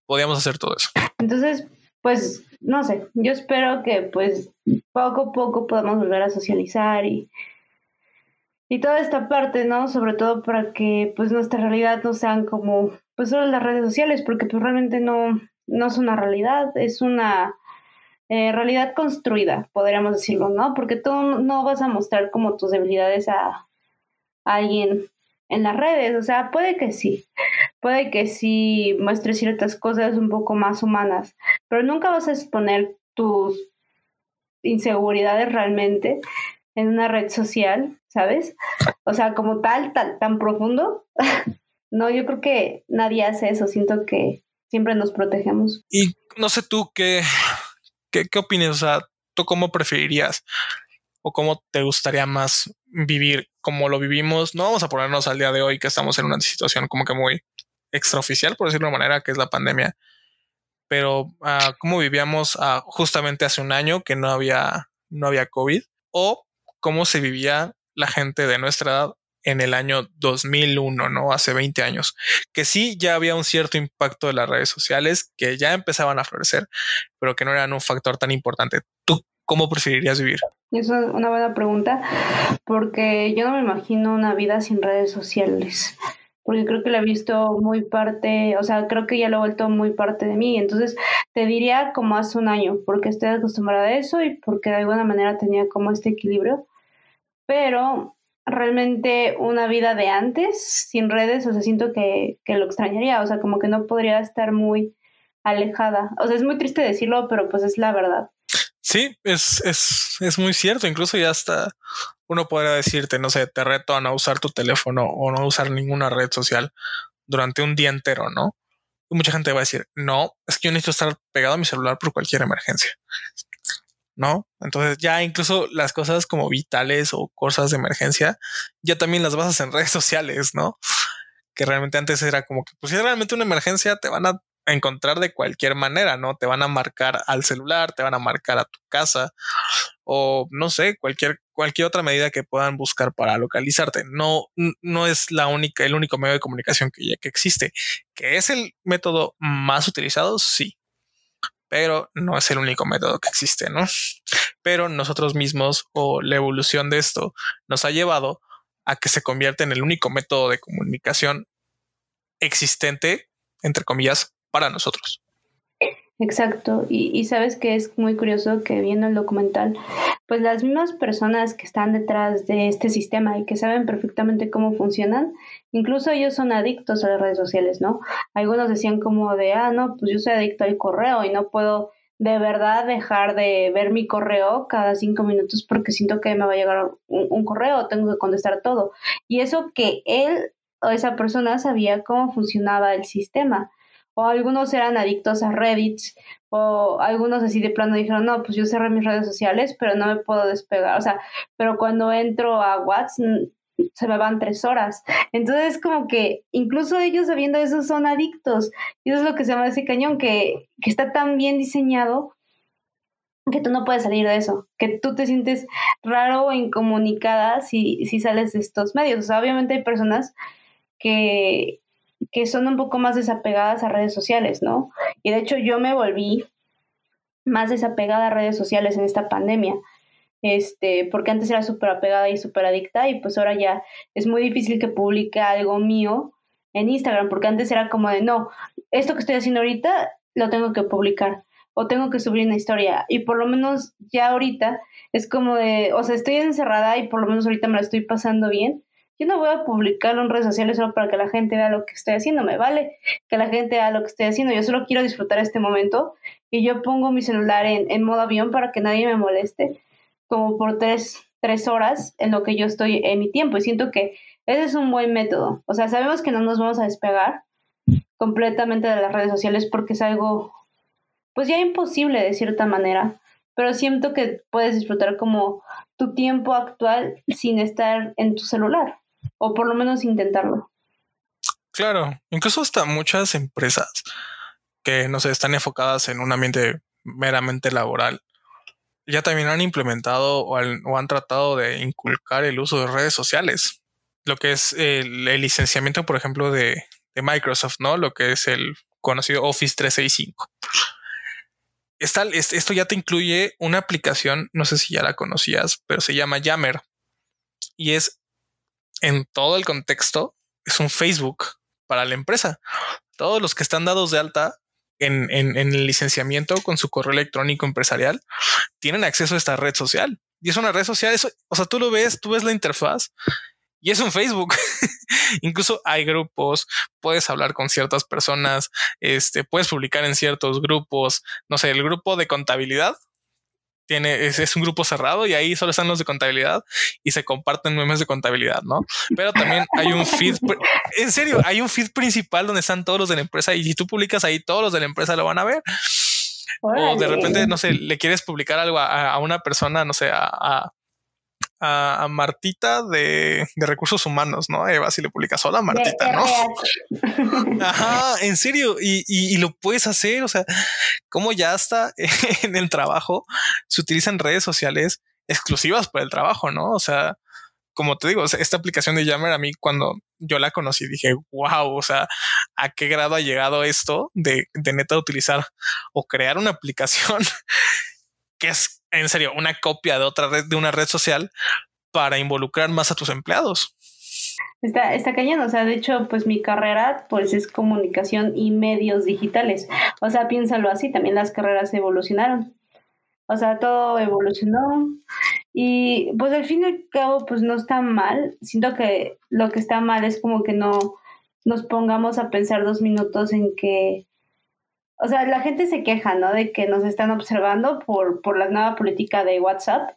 podíamos hacer todo eso. Entonces, pues, no sé, yo espero que pues poco a poco podamos volver a socializar y, y toda esta parte, ¿no? Sobre todo para que pues nuestra realidad no sean como pues solo las redes sociales, porque pues realmente no, no es una realidad, es una eh, realidad construida, podríamos decirlo, ¿no? Porque tú no vas a mostrar como tus debilidades a, a alguien en las redes, o sea, puede que sí, puede que sí muestres ciertas cosas un poco más humanas, pero nunca vas a exponer tus inseguridades realmente en una red social, ¿sabes? O sea, como tal, tan, tan profundo. no, yo creo que nadie hace eso, siento que siempre nos protegemos. Y no sé tú qué, qué, qué opinas, o sea, ¿tú cómo preferirías o cómo te gustaría más vivir como lo vivimos. No vamos a ponernos al día de hoy que estamos en una situación como que muy extraoficial, por decirlo de una manera, que es la pandemia. Pero uh, cómo vivíamos uh, justamente hace un año que no había, no había COVID o cómo se vivía la gente de nuestra edad en el año 2001, ¿no? Hace 20 años, que sí ya había un cierto impacto de las redes sociales que ya empezaban a florecer, pero que no eran un factor tan importante. ¿Tú cómo preferirías vivir? Es una buena pregunta, porque yo no me imagino una vida sin redes sociales, porque creo que la he visto muy parte, o sea, creo que ya lo he vuelto muy parte de mí. Entonces, te diría como hace un año, porque estoy acostumbrada a eso y porque de alguna manera tenía como este equilibrio, pero realmente una vida de antes, sin redes, o sea, siento que, que lo extrañaría, o sea, como que no podría estar muy alejada. O sea, es muy triste decirlo, pero pues es la verdad. Sí, es, es, es muy cierto. Incluso ya hasta uno podría decirte, no sé, te reto a no usar tu teléfono o no usar ninguna red social durante un día entero, ¿no? Y mucha gente va a decir, no, es que yo necesito estar pegado a mi celular por cualquier emergencia. ¿No? Entonces ya incluso las cosas como vitales o cosas de emergencia, ya también las basas en redes sociales, ¿no? Que realmente antes era como que, pues si es realmente una emergencia, te van a encontrar de cualquier manera, ¿no? Te van a marcar al celular, te van a marcar a tu casa o no sé, cualquier, cualquier otra medida que puedan buscar para localizarte. No, no es la única, el único medio de comunicación que, que existe. Que es el método más utilizado, sí. pero no es el único método que existe, ¿no? Pero nosotros mismos o la evolución de esto nos ha llevado a que se convierta en el único método de comunicación existente, entre comillas, para nosotros. Exacto, y, sabes que es muy curioso que viendo el documental, pues las mismas personas que están detrás de este sistema y que saben perfectamente cómo funcionan, incluso ellos son adictos a las redes sociales, ¿no? Algunos decían como de, ah, no, pues yo soy adicto al correo y no puedo de verdad dejar de ver mi correo cada cinco minutos porque siento que me va a llegar un, un correo, tengo que contestar todo. Y eso que él o esa persona sabía cómo funcionaba el sistema o algunos eran adictos a Reddit, o algunos así de plano dijeron, no, pues yo cerré mis redes sociales, pero no me puedo despegar, o sea, pero cuando entro a WhatsApp se me van tres horas. Entonces, como que incluso ellos sabiendo eso son adictos. Y eso es lo que se llama ese cañón, que, que está tan bien diseñado que tú no puedes salir de eso, que tú te sientes raro o incomunicada si, si sales de estos medios. O sea, obviamente hay personas que, que son un poco más desapegadas a redes sociales, ¿no? Y de hecho yo me volví más desapegada a redes sociales en esta pandemia, este, porque antes era súper apegada y súper adicta y pues ahora ya es muy difícil que publique algo mío en Instagram, porque antes era como de, no, esto que estoy haciendo ahorita lo tengo que publicar o tengo que subir una historia y por lo menos ya ahorita es como de, o sea, estoy encerrada y por lo menos ahorita me la estoy pasando bien yo no voy a publicarlo en redes sociales solo para que la gente vea lo que estoy haciendo, me vale que la gente vea lo que estoy haciendo, yo solo quiero disfrutar este momento y yo pongo mi celular en, modo avión para que nadie me moleste, como por tres, tres horas en lo que yo estoy en mi tiempo y siento que ese es un buen método, o sea, sabemos que no nos vamos a despegar completamente de las redes sociales porque es algo pues ya imposible de cierta manera, pero siento que puedes disfrutar como tu tiempo actual sin estar en tu celular o por lo menos intentarlo. Claro, incluso hasta muchas empresas que no sé, están enfocadas en un ambiente meramente laboral, ya también han implementado o, han tratado de inculcar el uso de redes sociales, lo que es el, licenciamiento, por ejemplo, de, de, Microsoft, ¿no? Lo que es el conocido Office 365. esto ya te incluye una aplicación, no sé si ya la conocías, pero se llama Yammer y es en todo el contexto es un Facebook para la empresa. Todos los que están dados de alta en, el licenciamiento con su correo electrónico empresarial tienen acceso a esta red social. Y es una red social, eso, o sea, tú lo ves, tú ves la interfaz y es un Facebook. Incluso hay grupos, puedes hablar con ciertas personas, este, puedes publicar en ciertos grupos, no sé, el grupo de contabilidad tiene, es, un grupo cerrado y ahí solo están los de contabilidad y se comparten memes de contabilidad, ¿no? Pero también hay un feed, en serio, hay un feed principal donde están todos los de la empresa y si tú publicas ahí, todos los de la empresa lo van a ver. O de repente, no sé, le quieres publicar algo a, una persona, no sé, a, a, Martita de, recursos humanos, ¿no? Eva, si le publicas sola Martita, ¿no? Ajá, en serio, y, y, lo puedes hacer, o sea, como ya está en el trabajo, se utilizan redes sociales exclusivas para el trabajo, ¿no? O sea, como te digo, esta aplicación de Yammer a mí cuando yo la conocí dije, wow, o sea, ¿a qué grado ha llegado esto de, de neta utilizar o crear una aplicación que es en serio una copia de otra red, de una red social para involucrar más a tus empleados. Está, está cañón, o sea, de hecho, pues mi carrera pues es comunicación y medios digitales. O sea, piénsalo así, también las carreras evolucionaron. O sea, todo evolucionó y pues al fin y al cabo pues no está mal. Siento que lo que está mal es como que no nos pongamos a pensar dos minutos en que o sea, la gente se queja, ¿no? De que nos están observando por, por la nueva política de WhatsApp,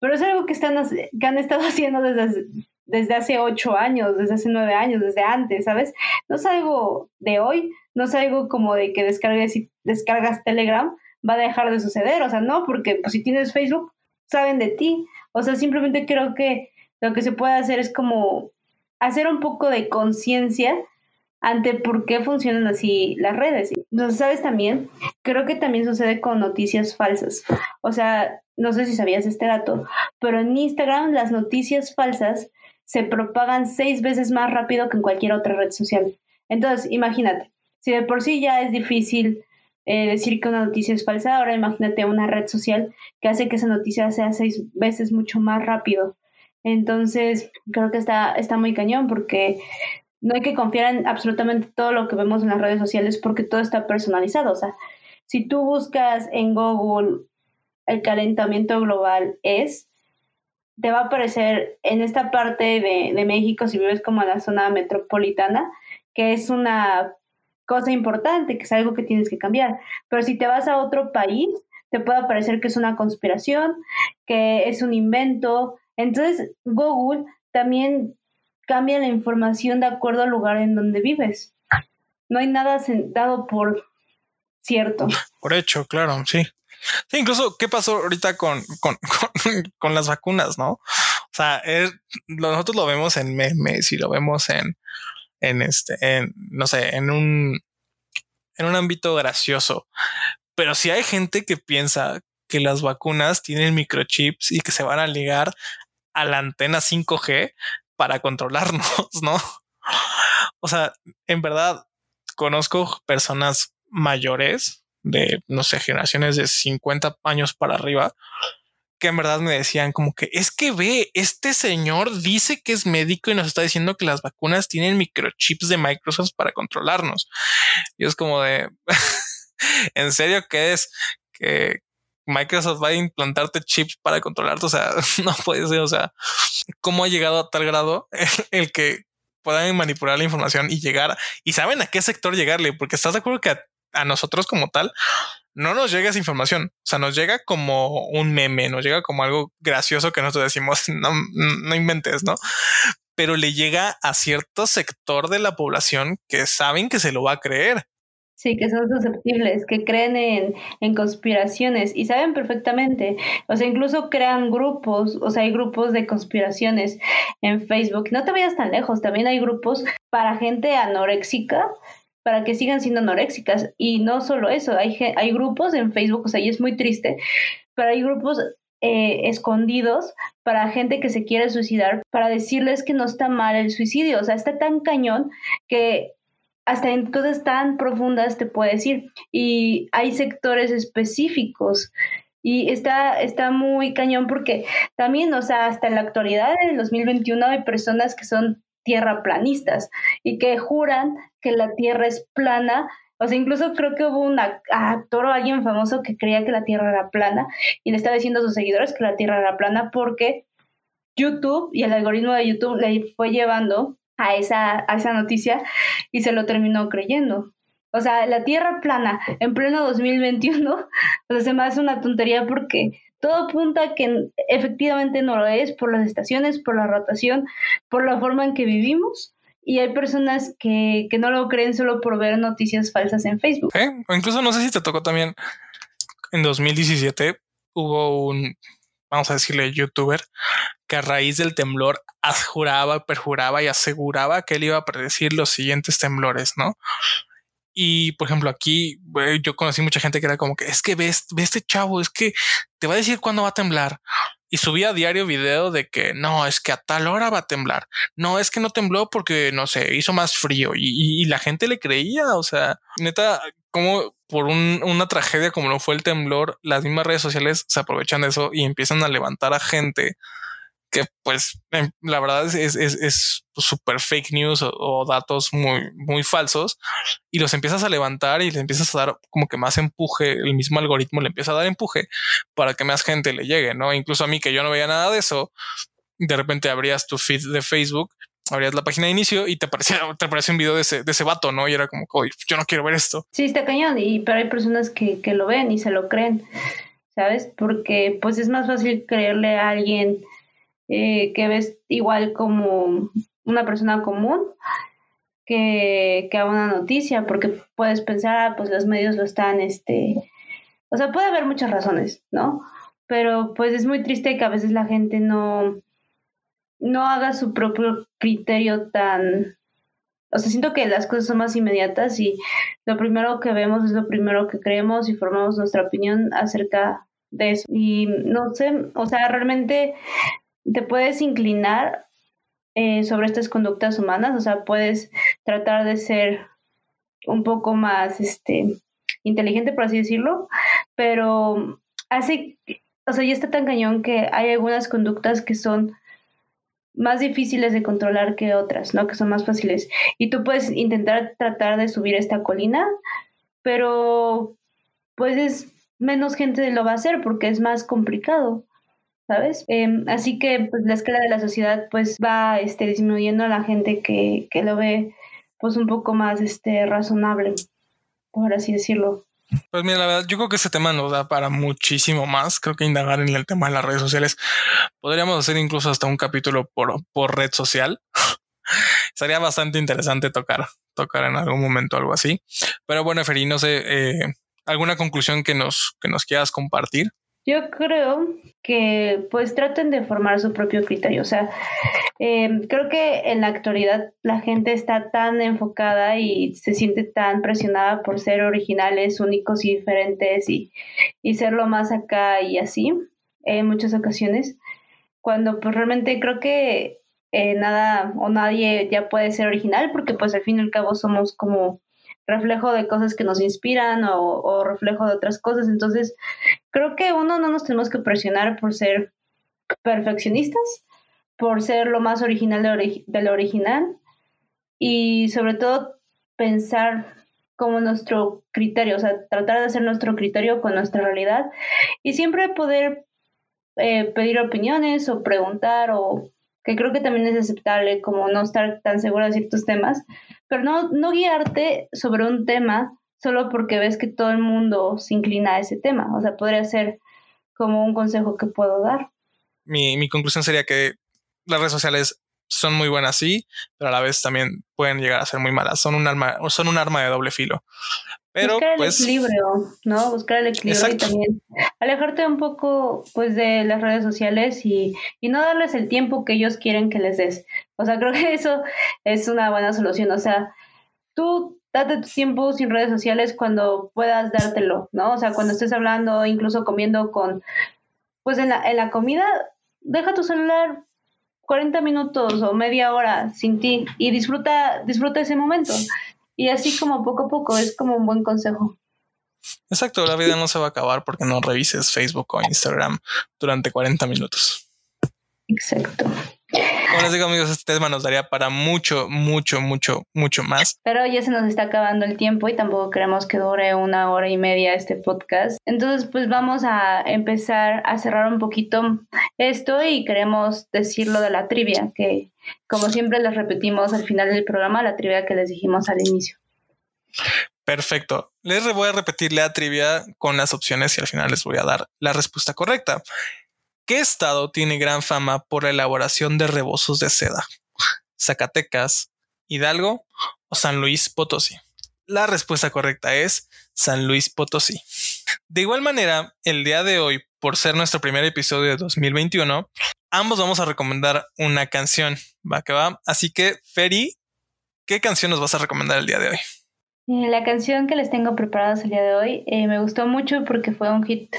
pero es algo que, están, que han estado haciendo desde, desde hace ocho años, desde hace nueve años, desde antes, ¿sabes? No es algo de hoy, no es algo como de que descargues descargas Telegram, va a dejar de suceder, o sea, no, porque pues, si tienes Facebook, saben de ti, o sea, simplemente creo que lo que se puede hacer es como hacer un poco de conciencia ante por qué funcionan así las redes. Entonces, ¿sabes también? Creo que también sucede con noticias falsas. O sea, no sé si sabías este dato, pero en Instagram las noticias falsas se propagan seis veces más rápido que en cualquier otra red social. Entonces, imagínate, si de por sí ya es difícil eh, decir que una noticia es falsa. Ahora imagínate una red social que hace que esa noticia sea seis veces mucho más rápido. Entonces, creo que está, está muy cañón porque no hay que confiar en absolutamente todo lo que vemos en las redes sociales porque todo está personalizado. O sea, si tú buscas en Google el calentamiento global es, te va a aparecer en esta parte de, de México, si vives como en la zona metropolitana, que es una cosa importante, que es algo que tienes que cambiar. Pero si te vas a otro país, te puede parecer que es una conspiración, que es un invento. Entonces, Google también cambia la información de acuerdo al lugar en donde vives. No hay nada sentado por cierto. Por hecho, claro, sí. Incluso, ¿qué pasó ahorita con, con, con, las vacunas, no? O sea, nosotros lo vemos en memes y lo vemos en, en este, en, no sé, en un, en un ámbito gracioso. Pero si hay gente que piensa que las vacunas tienen microchips y que se van a ligar a la antena 5G para controlarnos, ¿no? O sea, en verdad conozco personas mayores de, no sé, generaciones de 50 años para arriba que en verdad me decían como que es que ve, este señor dice que es médico y nos está diciendo que las vacunas tienen microchips de Microsoft para controlarnos. Y es como de, ¿en serio que es que Microsoft va a implantarte chips para controlarte? O sea, no puede ser, o sea, ¿cómo ha llegado a tal grado el, que puedan manipular la información y llegar y saben a qué sector llegarle, porque estás de acuerdo que a nosotros como tal no nos llega esa información. O sea, nos llega como un meme, nos llega como algo gracioso que nosotros decimos, no, no inventes, ¿no? Pero le llega a cierto sector de la población que saben que se lo va a creer. Sí, que son susceptibles, que creen en, en, conspiraciones y saben perfectamente. O sea, incluso crean grupos, o sea, hay grupos de conspiraciones en Facebook. No te vayas tan lejos, también hay grupos para gente anoréxica para que sigan siendo anoréxicas. Y no solo eso, hay, hay grupos en Facebook, o sea, y es muy triste, pero hay grupos eh, escondidos para gente que se quiere suicidar, para decirles que no está mal el suicidio. O sea, está tan cañón que hasta en cosas tan profundas te puede decir. Y hay sectores específicos. Y está, está muy cañón porque también, o sea, hasta en la actualidad, en el 2021, hay personas que son tierraplanistas y que juran que la Tierra es plana. O sea, incluso creo que hubo un actor o alguien famoso que creía que la Tierra era plana y le estaba diciendo a sus seguidores que la Tierra era plana porque YouTube y el algoritmo de YouTube le fue llevando a esa, a esa noticia y se lo terminó creyendo. O sea, la Tierra plana en pleno 2021, o sea, se me hace una tontería porque todo apunta a que efectivamente no lo es por las estaciones, por la rotación, por la forma en que vivimos. Y hay personas que, no lo creen solo por ver noticias falsas en Facebook. O incluso no sé si te tocó también en 2017 hubo un, vamos a decirle, youtuber que a raíz del temblor juraba, perjuraba y aseguraba que él iba a predecir los siguientes temblores, ¿no? Y por ejemplo, aquí yo conocí mucha gente que era como que es que ves, ve este chavo, es que te va a decir cuándo va a temblar. Y subía a diario video de que no, es que a tal hora va a temblar. No, es que no tembló porque no sé, hizo más frío y, la gente le creía. O sea, neta, como por una tragedia como lo fue el temblor, las mismas redes sociales se aprovechan de eso y empiezan a levantar a gente que pues em, la verdad es, es, es super fake news o, datos muy, muy falsos y los empiezas a levantar y le empiezas a dar como que más empuje, el mismo algoritmo le empieza a dar empuje para que más gente le llegue, ¿no? Incluso a mí que yo no veía nada de eso, de repente abrías tu feed de Facebook, abrías la página de inicio y te aparecía, te aparecía un video de ese, de ese vato, ¿no? Y era como, oye, yo no quiero ver esto. Sí, está cañón, y, pero hay personas que, que lo ven y se lo creen, ¿sabes? Porque pues es más fácil creerle a alguien eh, que ves igual como una persona común que, que a una noticia, porque puedes pensar, ah, pues los medios lo están, este, o sea, puede haber muchas razones, ¿no? Pero pues es muy triste que a veces la gente no, no haga su propio criterio tan, o sea, siento que las cosas son más inmediatas y lo primero que vemos es lo primero que creemos y formamos nuestra opinión acerca de eso. Y no sé, o sea, realmente te puedes inclinar eh, sobre estas conductas humanas, o sea, puedes tratar de ser un poco más, este, inteligente, por así decirlo, pero hace, o sea, ya está tan cañón que hay algunas conductas que son más difíciles de controlar que otras, ¿no? Que son más fáciles. Y tú puedes intentar tratar de subir esta colina, pero pues menos gente lo va a hacer porque es más complicado. ¿Sabes? Em, así que pues, la escala de la sociedad pues va este, disminuyendo a la gente que, que lo ve pues un poco más este, razonable, por así decirlo. Pues mira, la verdad, yo creo que ese tema nos da para muchísimo más. Creo que indagar en el tema de las redes sociales. Podríamos hacer incluso hasta un capítulo por, por red social. Sería bastante interesante tocar, tocar en algún momento algo así. Pero bueno, Feri, no sé, eh, ¿alguna conclusión que nos, que nos quieras compartir? Yo creo que pues traten de formar su propio criterio. O sea, em, creo que en la actualidad la gente está tan enfocada y se siente tan presionada por ser originales, únicos y diferentes y, y ser lo más acá y así en muchas ocasiones, cuando pues realmente creo que eh, nada o nadie ya puede ser original porque pues al fin y al cabo somos como reflejo de cosas que nos inspiran o, reflejo de otras cosas. Entonces, creo que uno no nos tenemos que presionar por ser perfeccionistas, por ser lo más original de, lo original y sobre todo pensar como nuestro criterio, o sea, tratar de hacer nuestro criterio con nuestra realidad y siempre poder eh, pedir opiniones o preguntar o que creo que también es aceptable como no estar tan seguro de ciertos temas, pero no, no guiarte sobre un tema solo porque ves que todo el mundo se inclina a ese tema. O sea, podría ser como un consejo que puedo dar. Mi, mi conclusión sería que las redes sociales son muy buenas, sí, pero a la vez también pueden llegar a ser muy malas. Son un arma, son un arma de doble filo. Pero, Buscar el pues, equilibrio, ¿no? Buscar el equilibrio y también alejarte un poco pues de las redes sociales y, y no darles el tiempo que ellos quieren que les des. O sea, creo que eso es una buena solución. O sea, tú date tu tiempo sin redes sociales cuando puedas dártelo, ¿no? O sea, cuando estés hablando, incluso comiendo con, pues en la, en la comida, deja tu celular 40 minutos o media hora sin ti y disfruta, disfruta ese momento. Y así como poco a poco, es como un buen consejo. Exacto, la vida no se va a acabar porque no revises Facebook o Instagram durante 40 minutos. Exacto. Como les digo amigos, este tema nos daría para mucho, mucho, mucho, mucho más. Pero ya se nos está acabando el tiempo y tampoco queremos que dure una hora y media este podcast. Entonces pues vamos a empezar a cerrar un poquito esto y queremos decir lo de la trivia, que como siempre les repetimos al final del programa, la trivia que les dijimos al inicio. Perfecto. Les voy a repetir la trivia con las opciones y al final les voy a dar la respuesta correcta. ¿Qué estado tiene gran fama por la elaboración de rebozos de seda? ¿Zacatecas, Hidalgo o San Luis Potosí? La respuesta correcta es San Luis Potosí. De igual manera, el día de hoy, por ser nuestro primer episodio de 2021, ambos vamos a recomendar una canción. Va que va. Así que, Feri, ¿qué canción nos vas a recomendar el día de hoy? Eh, la canción que les tengo preparadas el día de hoy eh, me gustó mucho porque fue un hit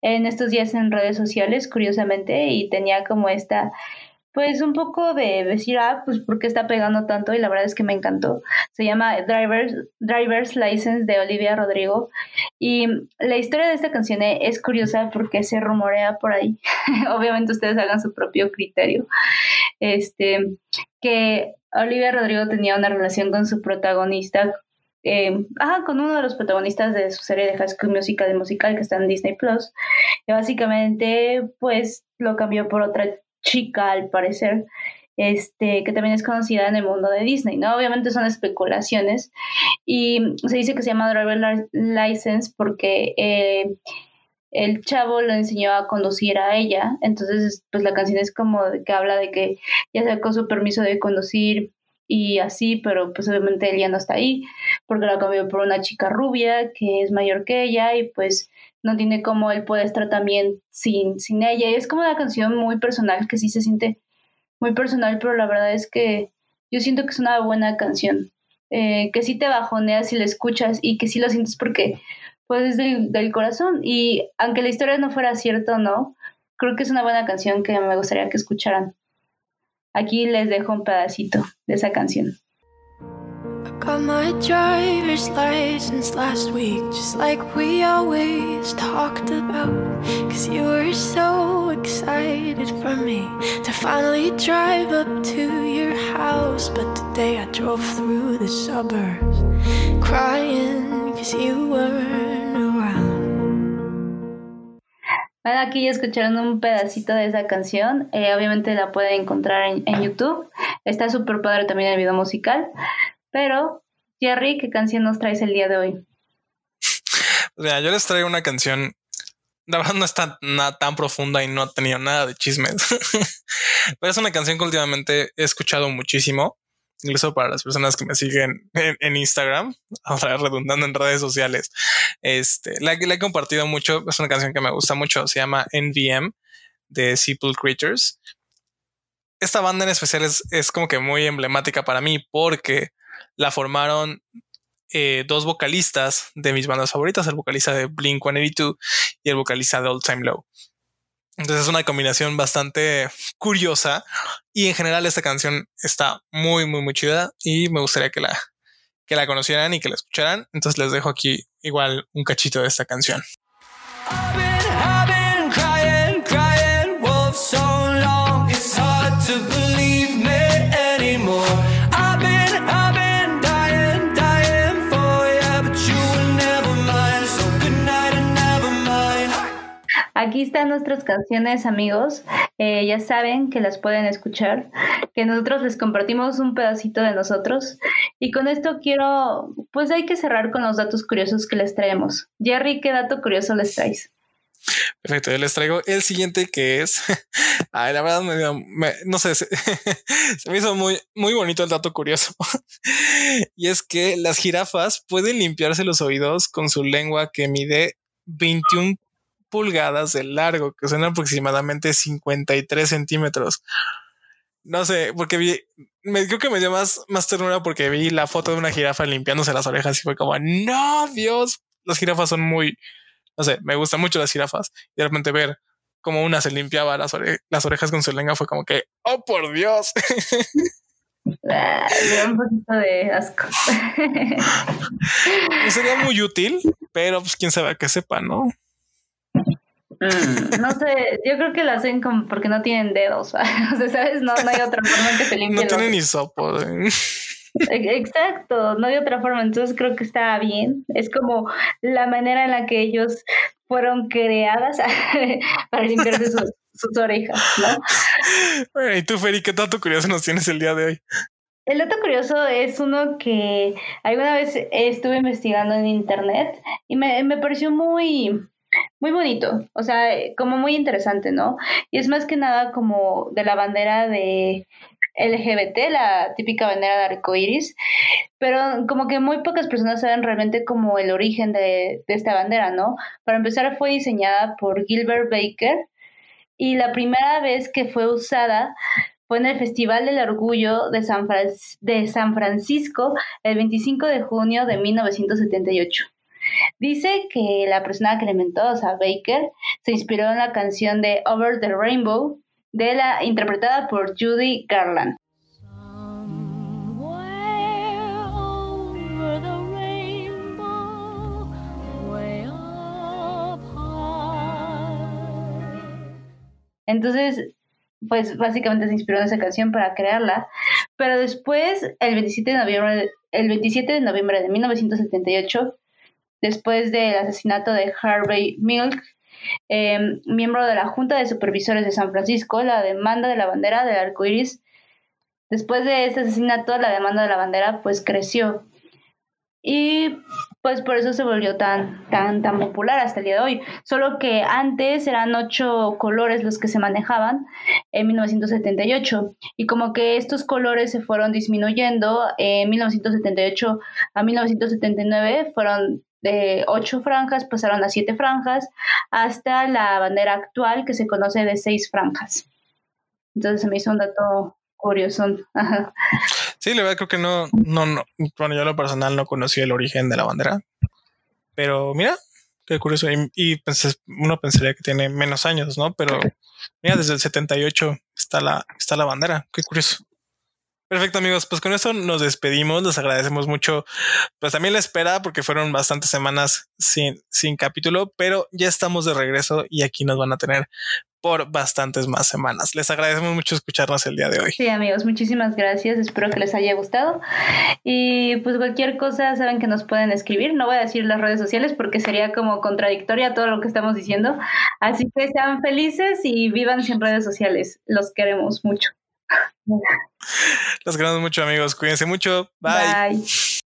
en estos días en redes sociales, curiosamente, y tenía como esta, pues un poco de decir, ah, pues ¿por qué está pegando tanto? Y la verdad es que me encantó. Se llama Driver's, Driver's License de Olivia Rodrigo. Y la historia de esta canción es curiosa porque se rumorea por ahí. Obviamente ustedes hagan su propio criterio. Este, que Olivia Rodrigo tenía una relación con su protagonista eh, con uno de los protagonistas de su serie de High School Musical, de musical que está en Disney Plus. Y básicamente, pues lo cambió por otra chica, al parecer, este, que también es conocida en el mundo de Disney, ¿no? Obviamente son especulaciones. Y se dice que se llama Driver License porque eh, el chavo lo enseñó a conducir a ella. Entonces, pues la canción es como que habla de que ya sacó su permiso de conducir y así, pero pues obviamente él ya no está ahí porque la cambió por una chica rubia que es mayor que ella y pues no tiene como él puede estar también sin, sin ella. Y es como una canción muy personal que sí se siente muy personal, pero la verdad es que yo siento que es una buena canción, eh, que sí te bajoneas si la escuchas y que sí lo sientes porque pues es del, del corazón y aunque la historia no fuera cierta no, creo que es una buena canción que me gustaría que escucharan. Aquí les dejo un pedacito de esa canción. Got my driver's license last week, just like we always talked about. Cause you were so excited for me to finally drive up to your house. But today I drove through the suburbs crying cause you weren't Bueno, aquí ya escucharon un pedacito de esa canción. Eh, obviamente la pueden encontrar en, en YouTube. Está súper padre también el video musical. Pero, Jerry, ¿qué canción nos traes el día de hoy? O sea, yo les traigo una canción. La verdad no está nada tan profunda y no ha tenido nada de chismes. Pero es una canción que últimamente he escuchado muchísimo. Incluso para las personas que me siguen en, Instagram, ahora redundando en redes sociales. Este, la, he compartido mucho. Es una canción que me gusta mucho. Se llama NVM de Simple Creatures. Esta banda en especial es, como que muy emblemática para mí porque la formaron eh, dos vocalistas de mis bandas favoritas, el vocalista de Blink 182 y el vocalista de Old Time Low. Entonces es una combinación bastante curiosa y en general esta canción está muy, muy, muy chida y me gustaría que la, que la conocieran y que la escucharan. Entonces les dejo aquí igual un cachito de esta canción. Aquí están nuestras canciones, amigos. Eh, ya saben que las pueden escuchar, que nosotros les compartimos un pedacito de nosotros. Y con esto quiero, pues hay que cerrar con los datos curiosos que les traemos. Jerry, ¿qué dato curioso les traes? Perfecto, yo les traigo el siguiente que es, ay, la verdad me, me- no sé, se, se me hizo muy, muy bonito el dato curioso. y es que las jirafas pueden limpiarse los oídos con su lengua que mide 21 pulgadas de largo, que son aproximadamente 53 centímetros. No sé, porque vi, me creo que me dio más, más ternura porque vi la foto de una jirafa limpiándose las orejas y fue como, no, Dios, las jirafas son muy, no sé, me gustan mucho las jirafas y de repente ver cómo una se limpiaba las, ore- las orejas con su lengua fue como que, oh por Dios. Ah, un poquito de asco. Sería muy útil, pero pues quién sabe a qué sepa, ¿no? Mm, no sé, yo creo que lo hacen como porque no tienen dedos. O sea, ¿sabes? No, no hay otra forma en que se limpie No los- tiene ni sopo. ¿eh? Exacto, no hay otra forma. Entonces creo que está bien. Es como la manera en la que ellos fueron creadas para limpiarse sus, sus orejas, ¿no? Bueno, y tú, Feri, ¿qué tanto curioso nos tienes el día de hoy? El dato curioso es uno que alguna vez estuve investigando en internet y me, me pareció muy, muy bonito, o sea, como muy interesante, ¿no? Y es más que nada como de la bandera de LGBT, la típica bandera de arcoiris, pero como que muy pocas personas saben realmente como el origen de, de esta bandera, ¿no? Para empezar fue diseñada por Gilbert Baker y la primera vez que fue usada fue en el Festival del Orgullo de San, Fran- de San Francisco el 25 de junio de 1978. Dice que la persona que le inventó, o sea, Baker, se inspiró en la canción de Over the Rainbow, de la interpretada por Judy Garland. Entonces, pues básicamente se inspiró en esa canción para crearla. Pero después, el 27 de noviembre, el 27 de, noviembre de 1978, después del asesinato de Harvey Milk, eh, miembro de la Junta de Supervisores de San Francisco, la demanda de la bandera del arco iris. Después de este asesinato, la demanda de la bandera pues creció. Y pues por eso se volvió tan, tan, tan popular hasta el día de hoy. Solo que antes eran ocho colores los que se manejaban en 1978. Y como que estos colores se fueron disminuyendo, en 1978 a 1979 fueron de ocho franjas, pasaron a siete franjas, hasta la bandera actual que se conoce de seis franjas. Entonces se me hizo un dato curioso. Ajá. Sí, la verdad creo que no, no, no. Bueno, yo en lo personal no conocí el origen de la bandera. Pero mira, qué curioso. Y, y pensé- uno pensaría que tiene menos años, ¿no? Pero mira, desde el 78 está la, está la bandera. Qué curioso. Perfecto, amigos. Pues con esto nos despedimos. Les agradecemos mucho. Pues también la espera porque fueron bastantes semanas sin, sin capítulo, pero ya estamos de regreso y aquí nos van a tener por bastantes más semanas. Les agradecemos mucho escucharnos el día de hoy. Sí, amigos, muchísimas gracias. Espero que les haya gustado. Y pues cualquier cosa, saben que nos pueden escribir. No voy a decir las redes sociales porque sería como contradictoria todo lo que estamos diciendo. Así que sean felices y vivan sin redes sociales. Los queremos mucho. Los queremos mucho, amigos. Cuídense mucho. Bye. Bye.